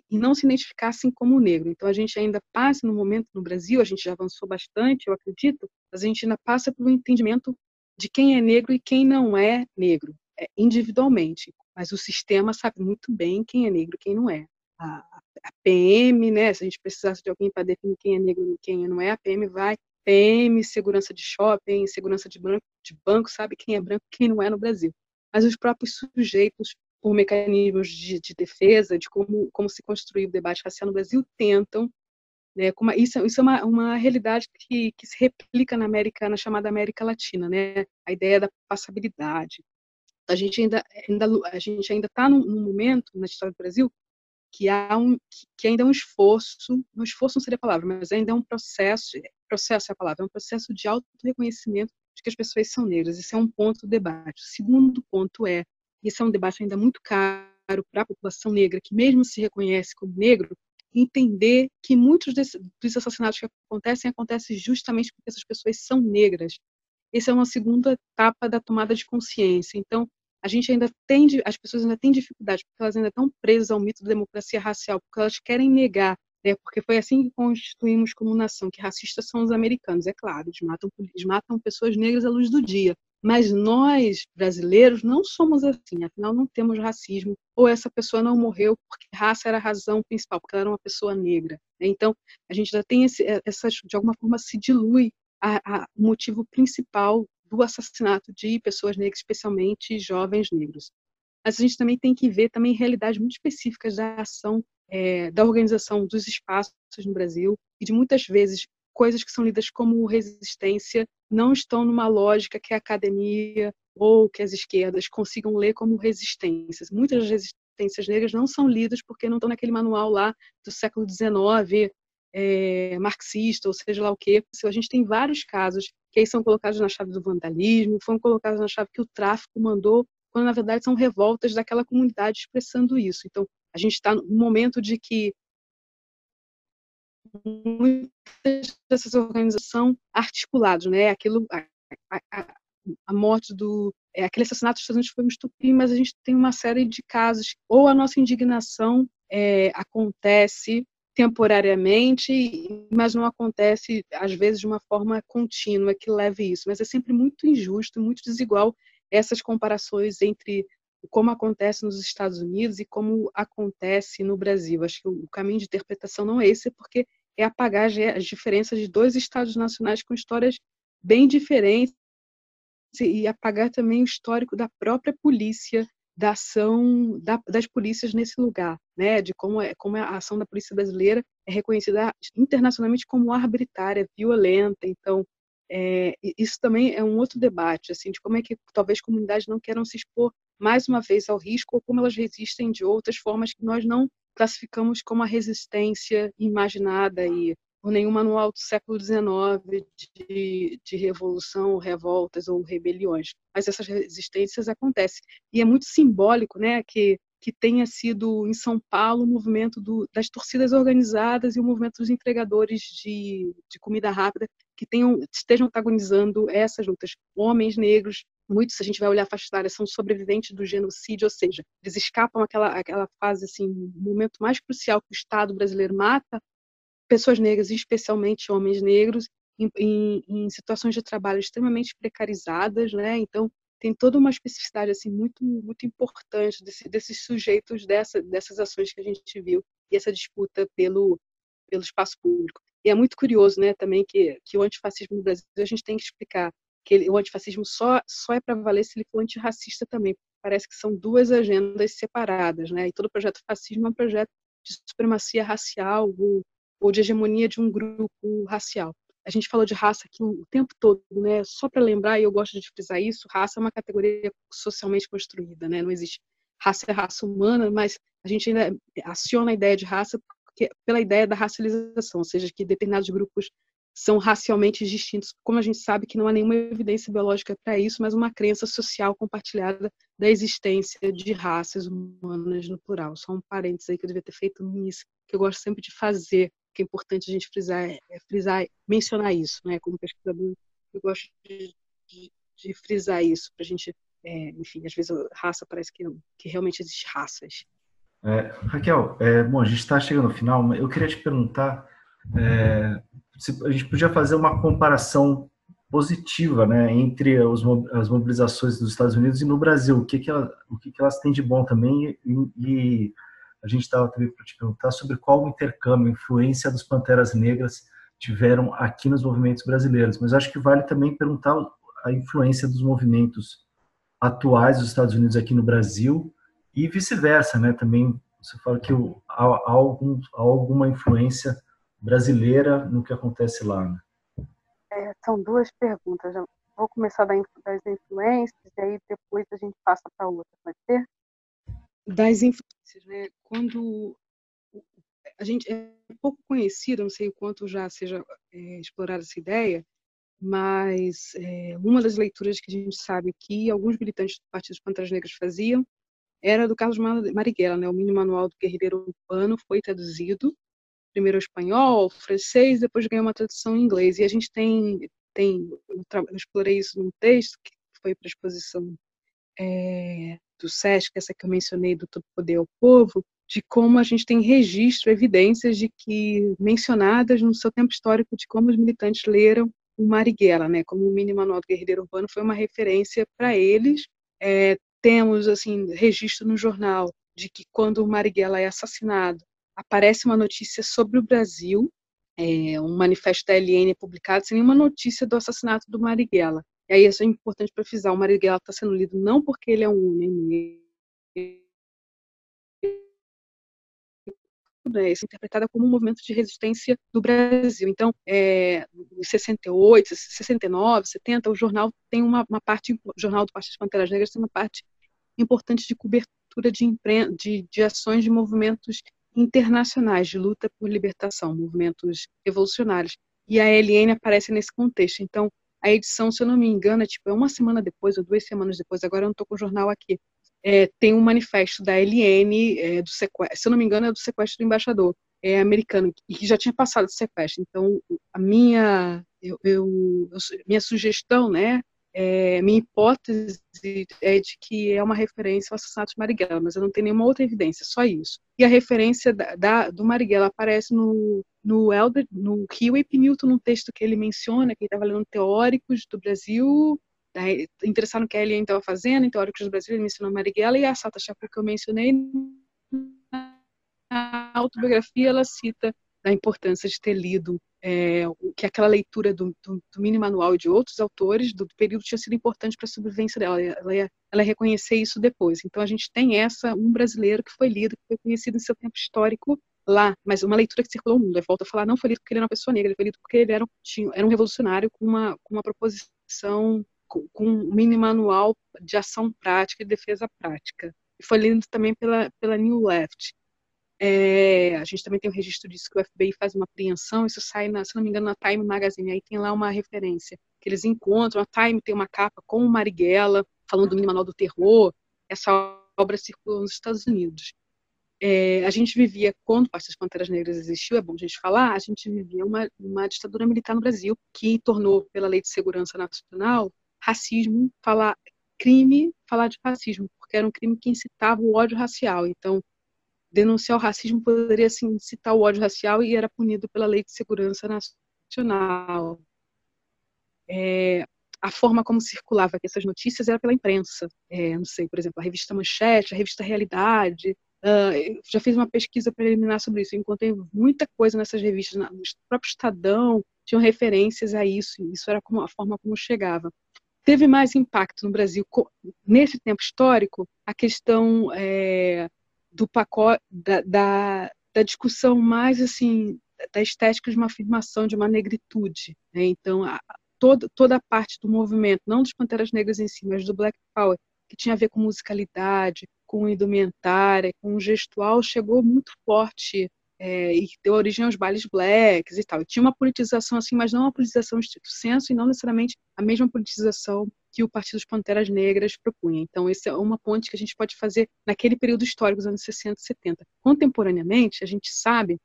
e não se identificassem como negro. Então, a gente ainda passa no momento no Brasil, a gente já avançou bastante, eu acredito, a gente ainda passa pelo entendimento de quem é negro e quem não é negro. É, individualmente, mas o sistema sabe muito bem quem é negro e quem não é. A, a PM, né, se a gente precisasse de alguém para definir quem é negro e quem não é, a PM vai. PM, segurança de shopping, segurança de banco, de banco sabe quem é branco e quem não é no Brasil. Mas os próprios sujeitos, por mecanismos de, de defesa, de como, como se construir o debate racial no Brasil, tentam né, isso, isso, é uma, uma realidade que, que, se replica na América, na chamada América Latina, né? A ideia da passabilidade, a gente ainda, ainda a gente ainda está num, num, momento na história do Brasil que há um que ainda é um esforço, um esforço não seria a palavra, mas ainda é um processo, processo é a palavra, é um processo de auto reconhecimento de que as pessoas são negras. Esse é um ponto do debate. O segundo ponto é, esse é um debate ainda muito caro para a população negra, que mesmo se reconhece como negro, entender que muitos desse, dos assassinatos que acontecem acontecem justamente porque essas pessoas são negras essa é uma segunda etapa da tomada de consciência. Então, a gente ainda tem, as pessoas ainda têm dificuldade, porque elas ainda estão presas ao mito da democracia racial, porque elas querem negar, né, porque foi assim que constituímos como nação, que racistas são os americanos, é claro, eles matam, eles matam pessoas negras à luz do dia. Mas nós, brasileiros, não somos assim, afinal não temos racismo, ou essa pessoa não morreu porque raça era a razão principal, porque ela era uma pessoa negra. Né. Então, a gente já tem esse, essa, de alguma forma, se dilui o motivo principal do assassinato de pessoas negras, especialmente jovens negros. Mas a gente também tem que ver também realidades muito específicas da ação é, da organização dos espaços no Brasil e de muitas vezes coisas que são lidas como resistência não estão numa lógica que a academia ou que as esquerdas consigam ler como resistências. Muitas resistências negras não são lidas porque não estão naquele manual lá do século XIX é, marxista, ou seja lá o quê. A gente tem vários casos que aí são colocados na chave do vandalismo, foram colocados na chave que o tráfico mandou, quando na verdade são revoltas daquela comunidade expressando isso. Então, a gente está num momento de que muitas dessas organizações são articuladas, né? Aquilo, a, a, a morte do é, aquele assassinato dos Estados foi um estupim, mas a gente tem uma série de casos ou a nossa indignação é, acontece temporariamente, mas não acontece, às vezes, de uma forma contínua que leve isso. Mas é sempre muito injusto, muito desigual essas comparações entre como acontece nos Estados Unidos e como acontece no Brasil. Acho que o caminho de interpretação não é esse, porque é apagar as diferenças de dois estados nacionais com histórias bem diferentes e apagar também o histórico da própria polícia, da ação da, das polícias nesse lugar, né? De como é como a ação da polícia brasileira é reconhecida internacionalmente como arbitrária, violenta. Então, é, isso também é um outro debate, assim, de como é que talvez comunidades não queiram se expor mais uma vez ao risco ou como elas resistem de outras formas que nós não classificamos como a resistência imaginada e por nenhum manual do século XIX de, de revolução, revoltas ou rebeliões. Mas essas resistências acontecem. E é muito simbólico né, que, que tenha sido em São Paulo o movimento do, das torcidas organizadas e o movimento dos entregadores de, de comida rápida que tenham, estejam antagonizando essas lutas. Homens negros, muitos, se a gente vai olhar a faixa etária, são sobreviventes do genocídio, ou seja, eles escapam aquela, aquela fase, assim, momento mais crucial que o Estado brasileiro mata pessoas negras, especialmente homens negros, em, em, em, situações de trabalho extremamente precarizadas, né? Então tem toda uma especificidade assim muito muito importante desse, desses sujeitos dessa, dessas ações que a gente viu e essa disputa pelo pelo espaço público. E é muito curioso, né, também que que o antifascismo no Brasil a gente tem que explicar que ele, o antifascismo só só é para valer se ele for antirracista também. Parece que são duas agendas separadas, né? E todo projeto fascismo é um projeto de supremacia racial, ou de hegemonia de um grupo racial. A gente falou de raça aqui o tempo todo, né? Só para lembrar, e eu gosto de frisar isso, raça é uma categoria socialmente construída, né? Não existe raça é raça humana, mas a gente ainda aciona a ideia de raça porque, pela ideia da racialização, ou seja, que determinados grupos são racialmente distintos, como a gente sabe que não há nenhuma evidência biológica para isso, mas uma crença social compartilhada da existência de raças humanas no plural. Só um parênteses aí que eu devia ter feito início, que eu gosto sempre de fazer que é importante a gente frisar, é frisar mencionar isso, né? Como pesquisador, eu gosto de, de, de frisar isso para a gente, é, enfim, às vezes raça parece que, que realmente existe raças. É, Raquel, é, bom, a gente está chegando ao final, mas eu queria te perguntar é, se a gente podia fazer uma comparação positiva, né, entre os, as mobilizações dos Estados Unidos e no Brasil, o que que, ela, o que, que elas têm de bom também e, e a gente estava também para te perguntar sobre qual o intercâmbio, influência dos Panteras Negras tiveram aqui nos movimentos brasileiros. Mas acho que vale também perguntar a influência dos movimentos atuais dos Estados Unidos aqui no Brasil e vice-versa, né? Também você fala que há, há, algum, há alguma influência brasileira no que acontece lá. Né? É, são duas perguntas. vou começar das influências e aí depois a gente passa para outra, pode ser? Das influências, né? Quando a gente é pouco conhecida, não sei o quanto já seja é, explorada essa ideia, mas é, uma das leituras que a gente sabe que alguns militantes do Partido dos Panteras Negras faziam era do Carlos Marighella, né? O mini manual do guerrilheiro urbano foi traduzido primeiro ao espanhol, ao francês, depois ganhou uma tradução em inglês. E a gente tem tem eu, explorei isso num texto que foi para a exposição é, do SESC, essa que eu mencionei do Todo Poder ao Povo, de como a gente tem registro, evidências de que, mencionadas no seu tempo histórico, de como os militantes leram o Marighella, né, como o mini manual do guerrilheiro urbano foi uma referência para eles. É, temos assim registro no jornal de que quando o Marighella é assassinado, aparece uma notícia sobre o Brasil, é, um manifesto da LN publicado sem nenhuma notícia do assassinato do Marighella. E aí isso é importante para frisar, o Marighella está sendo lido não porque ele é um homem né, isso é interpretada como um movimento de resistência do Brasil. Então, é, em 68, 69, 70, o jornal tem uma, uma parte, o jornal do Partido das Panteras Negras tem uma parte importante de cobertura de, de, de ações de movimentos internacionais de luta por libertação, movimentos revolucionários. E a LN aparece nesse contexto. Então, a edição, se eu não me engano, é tipo é uma semana depois ou duas semanas depois, agora eu não estou com o jornal aqui, é, tem um manifesto da LN, é, do sequestro, se eu não me engano, é do sequestro do embaixador é, americano, e que já tinha passado o sequestro. Então, a minha, eu, eu minha sugestão, né, é, minha hipótese é de que é uma referência ao assassinato de Marighella, mas eu não tenho nenhuma outra evidência, só isso. E a referência da, da, do Marighella aparece no, no Elder, no Hewitt Newton, num texto que ele menciona, que ele estava lendo teóricos do Brasil, né, interessado no que Eliane estava fazendo, em teóricos do Brasil, ele mencionou Marighella, e a Sata Chapur que eu mencionei, na autobiografia ela cita a importância de ter lido é, que aquela leitura do, do, do, mini manual de outros autores do, período tinha sido importante para a sobrevivência dela. Ela ia, ela ia reconhecer isso depois. Então a gente tem essa um brasileiro que foi lido, que foi conhecido em seu tempo histórico lá, mas uma leitura que circulou o mundo. Eu volto a falar, não foi lido porque ele era uma pessoa negra, ele foi lido porque ele era, tinha, era um revolucionário com uma, com uma proposição, com, com um mini manual de ação prática e defesa prática. E foi lido também pela, pela New Left. É, a gente também tem um registro disso que o FBI faz uma apreensão, isso sai, na, se não me engano, na Time Magazine, aí tem lá uma referência, que eles encontram, a Time tem uma capa com o Marighella, falando do mini manual do terror, essa obra circulou nos Estados Unidos é, a gente vivia, quando o Partido das Panteras Negras existiu, é bom a gente falar, a gente vivia uma, uma ditadura militar no Brasil que tornou, pela Lei de Segurança Nacional, racismo, falar crime, falar de racismo, porque era um crime que incitava o ódio racial. Então, denunciar o racismo poderia assim, incitar o ódio racial e era punido pela Lei de Segurança Nacional. É, a forma como circulava essas notícias era pela imprensa. É, não sei, por exemplo, a revista Manchete, a revista Realidade, Uh, já fiz uma pesquisa preliminar sobre isso, encontrei muita coisa nessas revistas, no próprio Estadão tinham referências a isso, e isso era como a forma como chegava. Teve mais impacto no Brasil, nesse tempo histórico, a questão é, do pacote, da, da, da, discussão mais assim, da estética de uma afirmação, de uma negritude. Né? Então, a, toda, toda a parte do movimento, não dos Panteras Negras em si, mas do Black Power, que tinha a ver com musicalidade, com indumentária, com gestual, chegou muito forte é, e deu origem aos bailes blacks e tal. E tinha uma politização assim, mas não uma politização estrito senso e não necessariamente a mesma politização que o Partido dos Panteras Negras propunha. Então, essa é uma ponte que a gente pode fazer naquele período histórico, dos anos 60 e 70. Contemporaneamente, a gente sabe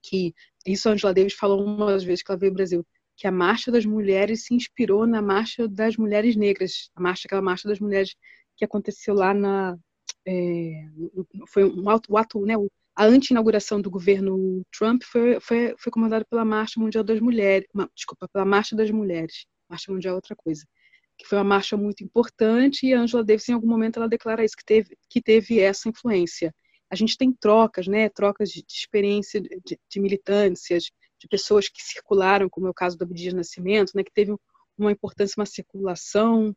que, isso a Angela Davis falou uma das vezes que ela veio ao Brasil, que a Marcha das Mulheres se inspirou na Marcha das Mulheres Negras, a marcha, aquela Marcha das Mulheres que aconteceu lá na. É, foi um o ato, né, a anti-inauguração do governo Trump foi, foi, foi comandada pela Marcha Mundial das Mulheres, uma, desculpa, pela Marcha das Mulheres. Marcha Mundial é outra coisa. Que foi uma marcha muito importante e a Angela Davis, em algum momento, ela declara isso, que teve, que teve essa influência. A gente tem trocas, né, trocas de, de experiência de, de, militâncias, de pessoas que circularam, como é o caso do Abdias Nascimento, né, que teve uma importância, uma circulação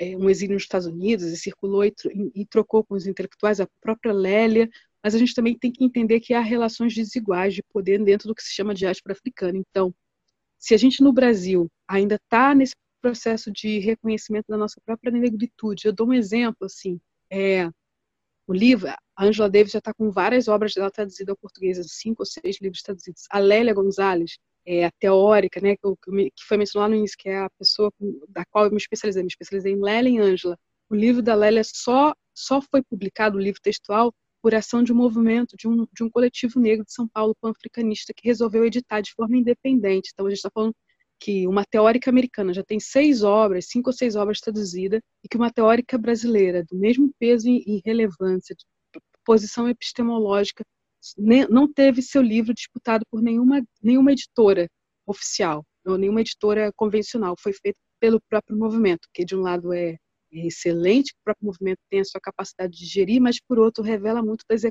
é, um exílio nos Estados Unidos e circulou e, e, trocou com os intelectuais, a própria Lélia, mas a gente também tem que entender que há relações desiguais de poder dentro do que se chama diáspora africana. Então, se a gente no Brasil ainda está nesse processo de reconhecimento da nossa própria negritude, eu dou um exemplo, assim, é, o livro, a Angela Davis já está com várias obras dela traduzidas ao português, cinco ou seis livros traduzidos. A Lélia Gonzalez, é, teórica, né, que, que foi mencionado no início, que é a pessoa da qual eu me especializei. Me especializei em Lélia e Ângela. O livro da Lélia só, só foi publicado, o livro textual, por ação de um movimento, de um, de um coletivo negro de São Paulo, pan-africanista, que resolveu editar de forma independente. Então, a gente está falando que uma teórica americana já tem seis obras, cinco ou seis obras traduzidas, e que uma teórica brasileira, do mesmo peso e relevância, posição epistemológica, não teve seu livro disputado por nenhuma, nenhuma editora oficial, ou nenhuma editora convencional. Foi feito pelo próprio movimento, que de um lado é, é excelente, o próprio movimento tem a sua capacidade de gerir, mas por outro revela muito das,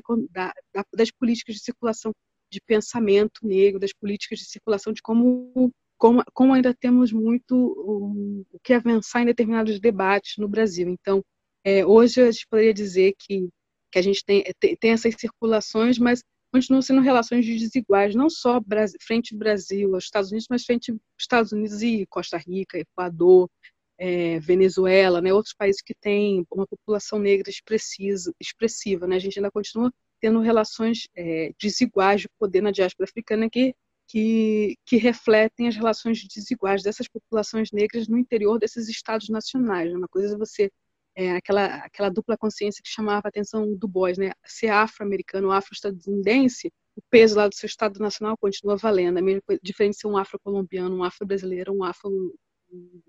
das políticas de circulação de pensamento negro, das políticas de circulação de como, como, como ainda temos muito o, o que avançar em determinados debates no Brasil. Então, é, hoje a gente poderia dizer que que a gente tem, tem essas circulações, mas continuam sendo relações desiguais, não só frente Brasil aos Estados Unidos, mas frente Estados Unidos e Costa Rica, Equador, é, Venezuela, né, outros países que têm uma população negra expressiva. Né, a gente ainda continua tendo relações é, desiguais de poder na diáspora africana que, que, que, refletem as relações desiguais dessas populações negras no interior desses estados nacionais. Uma coisa é você é, aquela, aquela dupla consciência que chamava a atenção do Boys, né? Ser afro-americano, afro-estadunidense, o peso lá do seu Estado Nacional continua valendo. A mesma coisa, diferente de ser um afro-colombiano, um afro-brasileiro, um afro,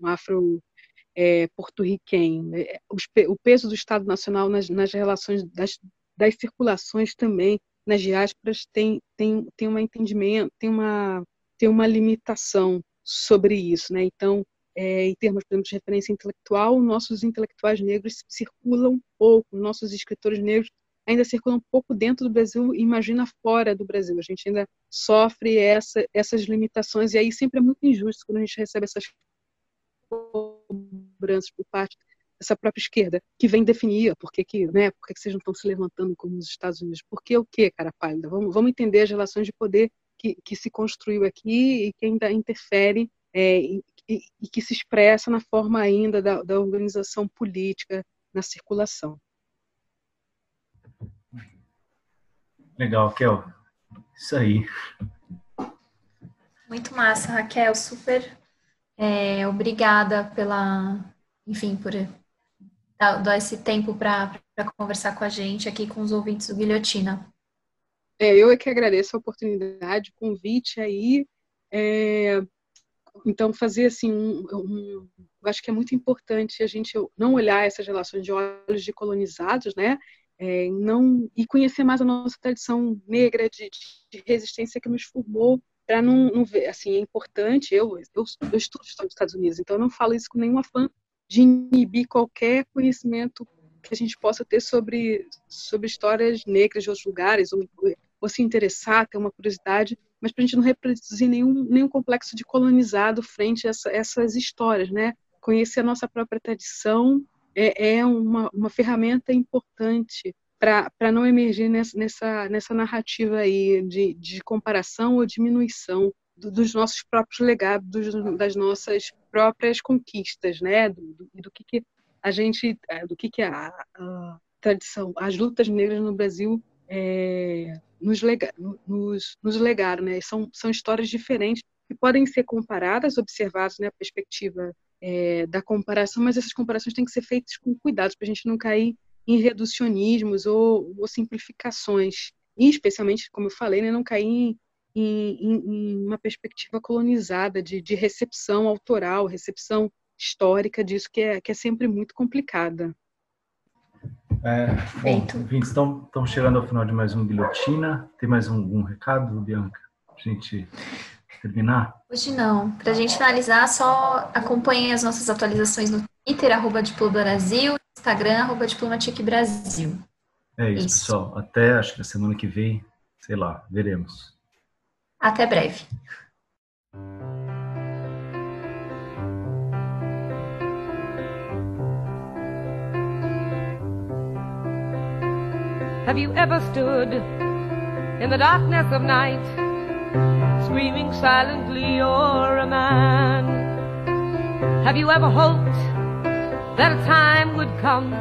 um afro é, porto-riquenho. É, o peso do Estado Nacional nas, nas relações das, das circulações também nas diásporas tem, tem, tem um entendimento, tem uma, tem uma limitação sobre isso, né? Então, é, em termos, por exemplo, de referência intelectual, nossos intelectuais negros circulam pouco, nossos escritores negros ainda circula um pouco dentro do Brasil imagina fora do Brasil. A gente ainda sofre essa, essas limitações e aí sempre é muito injusto quando a gente recebe essas cobranças por parte dessa própria esquerda, que vem definir por que, que, né, por que, que vocês não estão se levantando como os Estados Unidos. Por que o quê, cara pálida? Vamos, vamos entender as relações de poder que, que se construiu aqui e que ainda interfere é, e, e, que se expressa na forma ainda da, da organização política na circulação. Legal, Kel. Isso aí. Muito massa, Raquel. Super é, obrigada pela, enfim, por dar, dar esse tempo para conversar com a gente aqui com os ouvintes do Guilhotina. É, eu é que agradeço a oportunidade, o convite aí. É, então, fazer assim, um, um, eu acho que é muito importante a gente não olhar essas relações de olhos de colonizados, né? É, não e conhecer mais a nossa tradição negra de, de resistência que nos formou para não, não, ver assim é importante eu, eu eu estudo história dos Estados Unidos então eu não falo isso com nenhuma fã de inibir qualquer conhecimento que a gente possa ter sobre sobre histórias negras de outros lugares ou, ou se interessar ter uma curiosidade mas para a gente não reproduzir nenhum nenhum complexo de colonizado frente a essa, essas histórias né conhecer a nossa própria tradição é, é uma, uma ferramenta importante para não emergir nessa, nessa, nessa narrativa aí de, de comparação ou diminuição do, dos nossos próprios legados, dos, das nossas próprias conquistas, né? Do, do, do que, que a gente, é, do que, que a, a tradição, as lutas negras no Brasil é, nos, lega, nos, nos legaram, né? São, são histórias diferentes que podem ser comparadas, observadas na né, perspectiva é, da comparação, mas essas comparações têm que ser feitas com cuidado para a gente não cair em reducionismos ou, ou, simplificações, e especialmente, como eu falei, né, não cair em, em, em uma perspectiva colonizada de, de, recepção autoral, recepção histórica disso que é, que é sempre muito complicada. É, bom, estão chegando ao final de mais um Guilhotina. Tem mais um, um recado, Bianca? Gente terminar? Hoje não. Para a gente finalizar, só acompanhem as nossas atualizações no Twitter, arroba Diploma Brasil, Instagram, arroba Diplomatic Brasil. É isso, isso, pessoal. Até, acho que na semana que vem, sei lá, veremos. Até breve. Have you ever stood in the darkness of night? screaming silently you're a man. Have you ever hoped that a time would come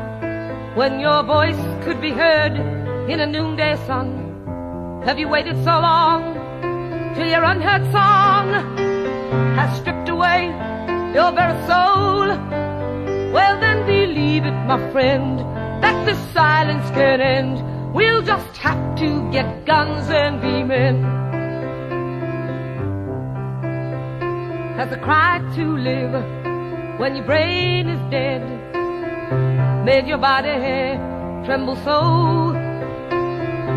when your voice could be heard in a noonday sun? Have you waited so long till your unheard song has stripped away your very soul? Well then believe it, my friend, that this silence can end. We'll just have to get guns and be men. has a cry to live when your brain is dead. Made your body tremble so,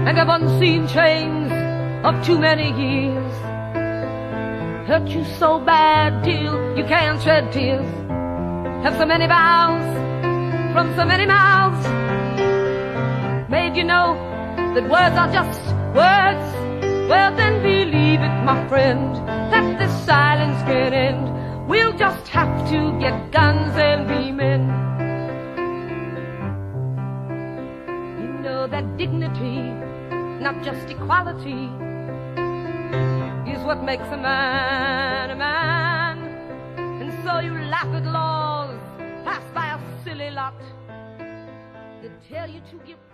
and have unseen chains of too many years hurt you so bad till you can't shed tears. Have so many vows from so many mouths made you know that words are just words. Well, then believe it, my friend, that this silence can end. We'll just have to get guns and be men. You know that dignity, not just equality, is what makes a man a man. And so you laugh at laws passed by a silly lot that tell you to give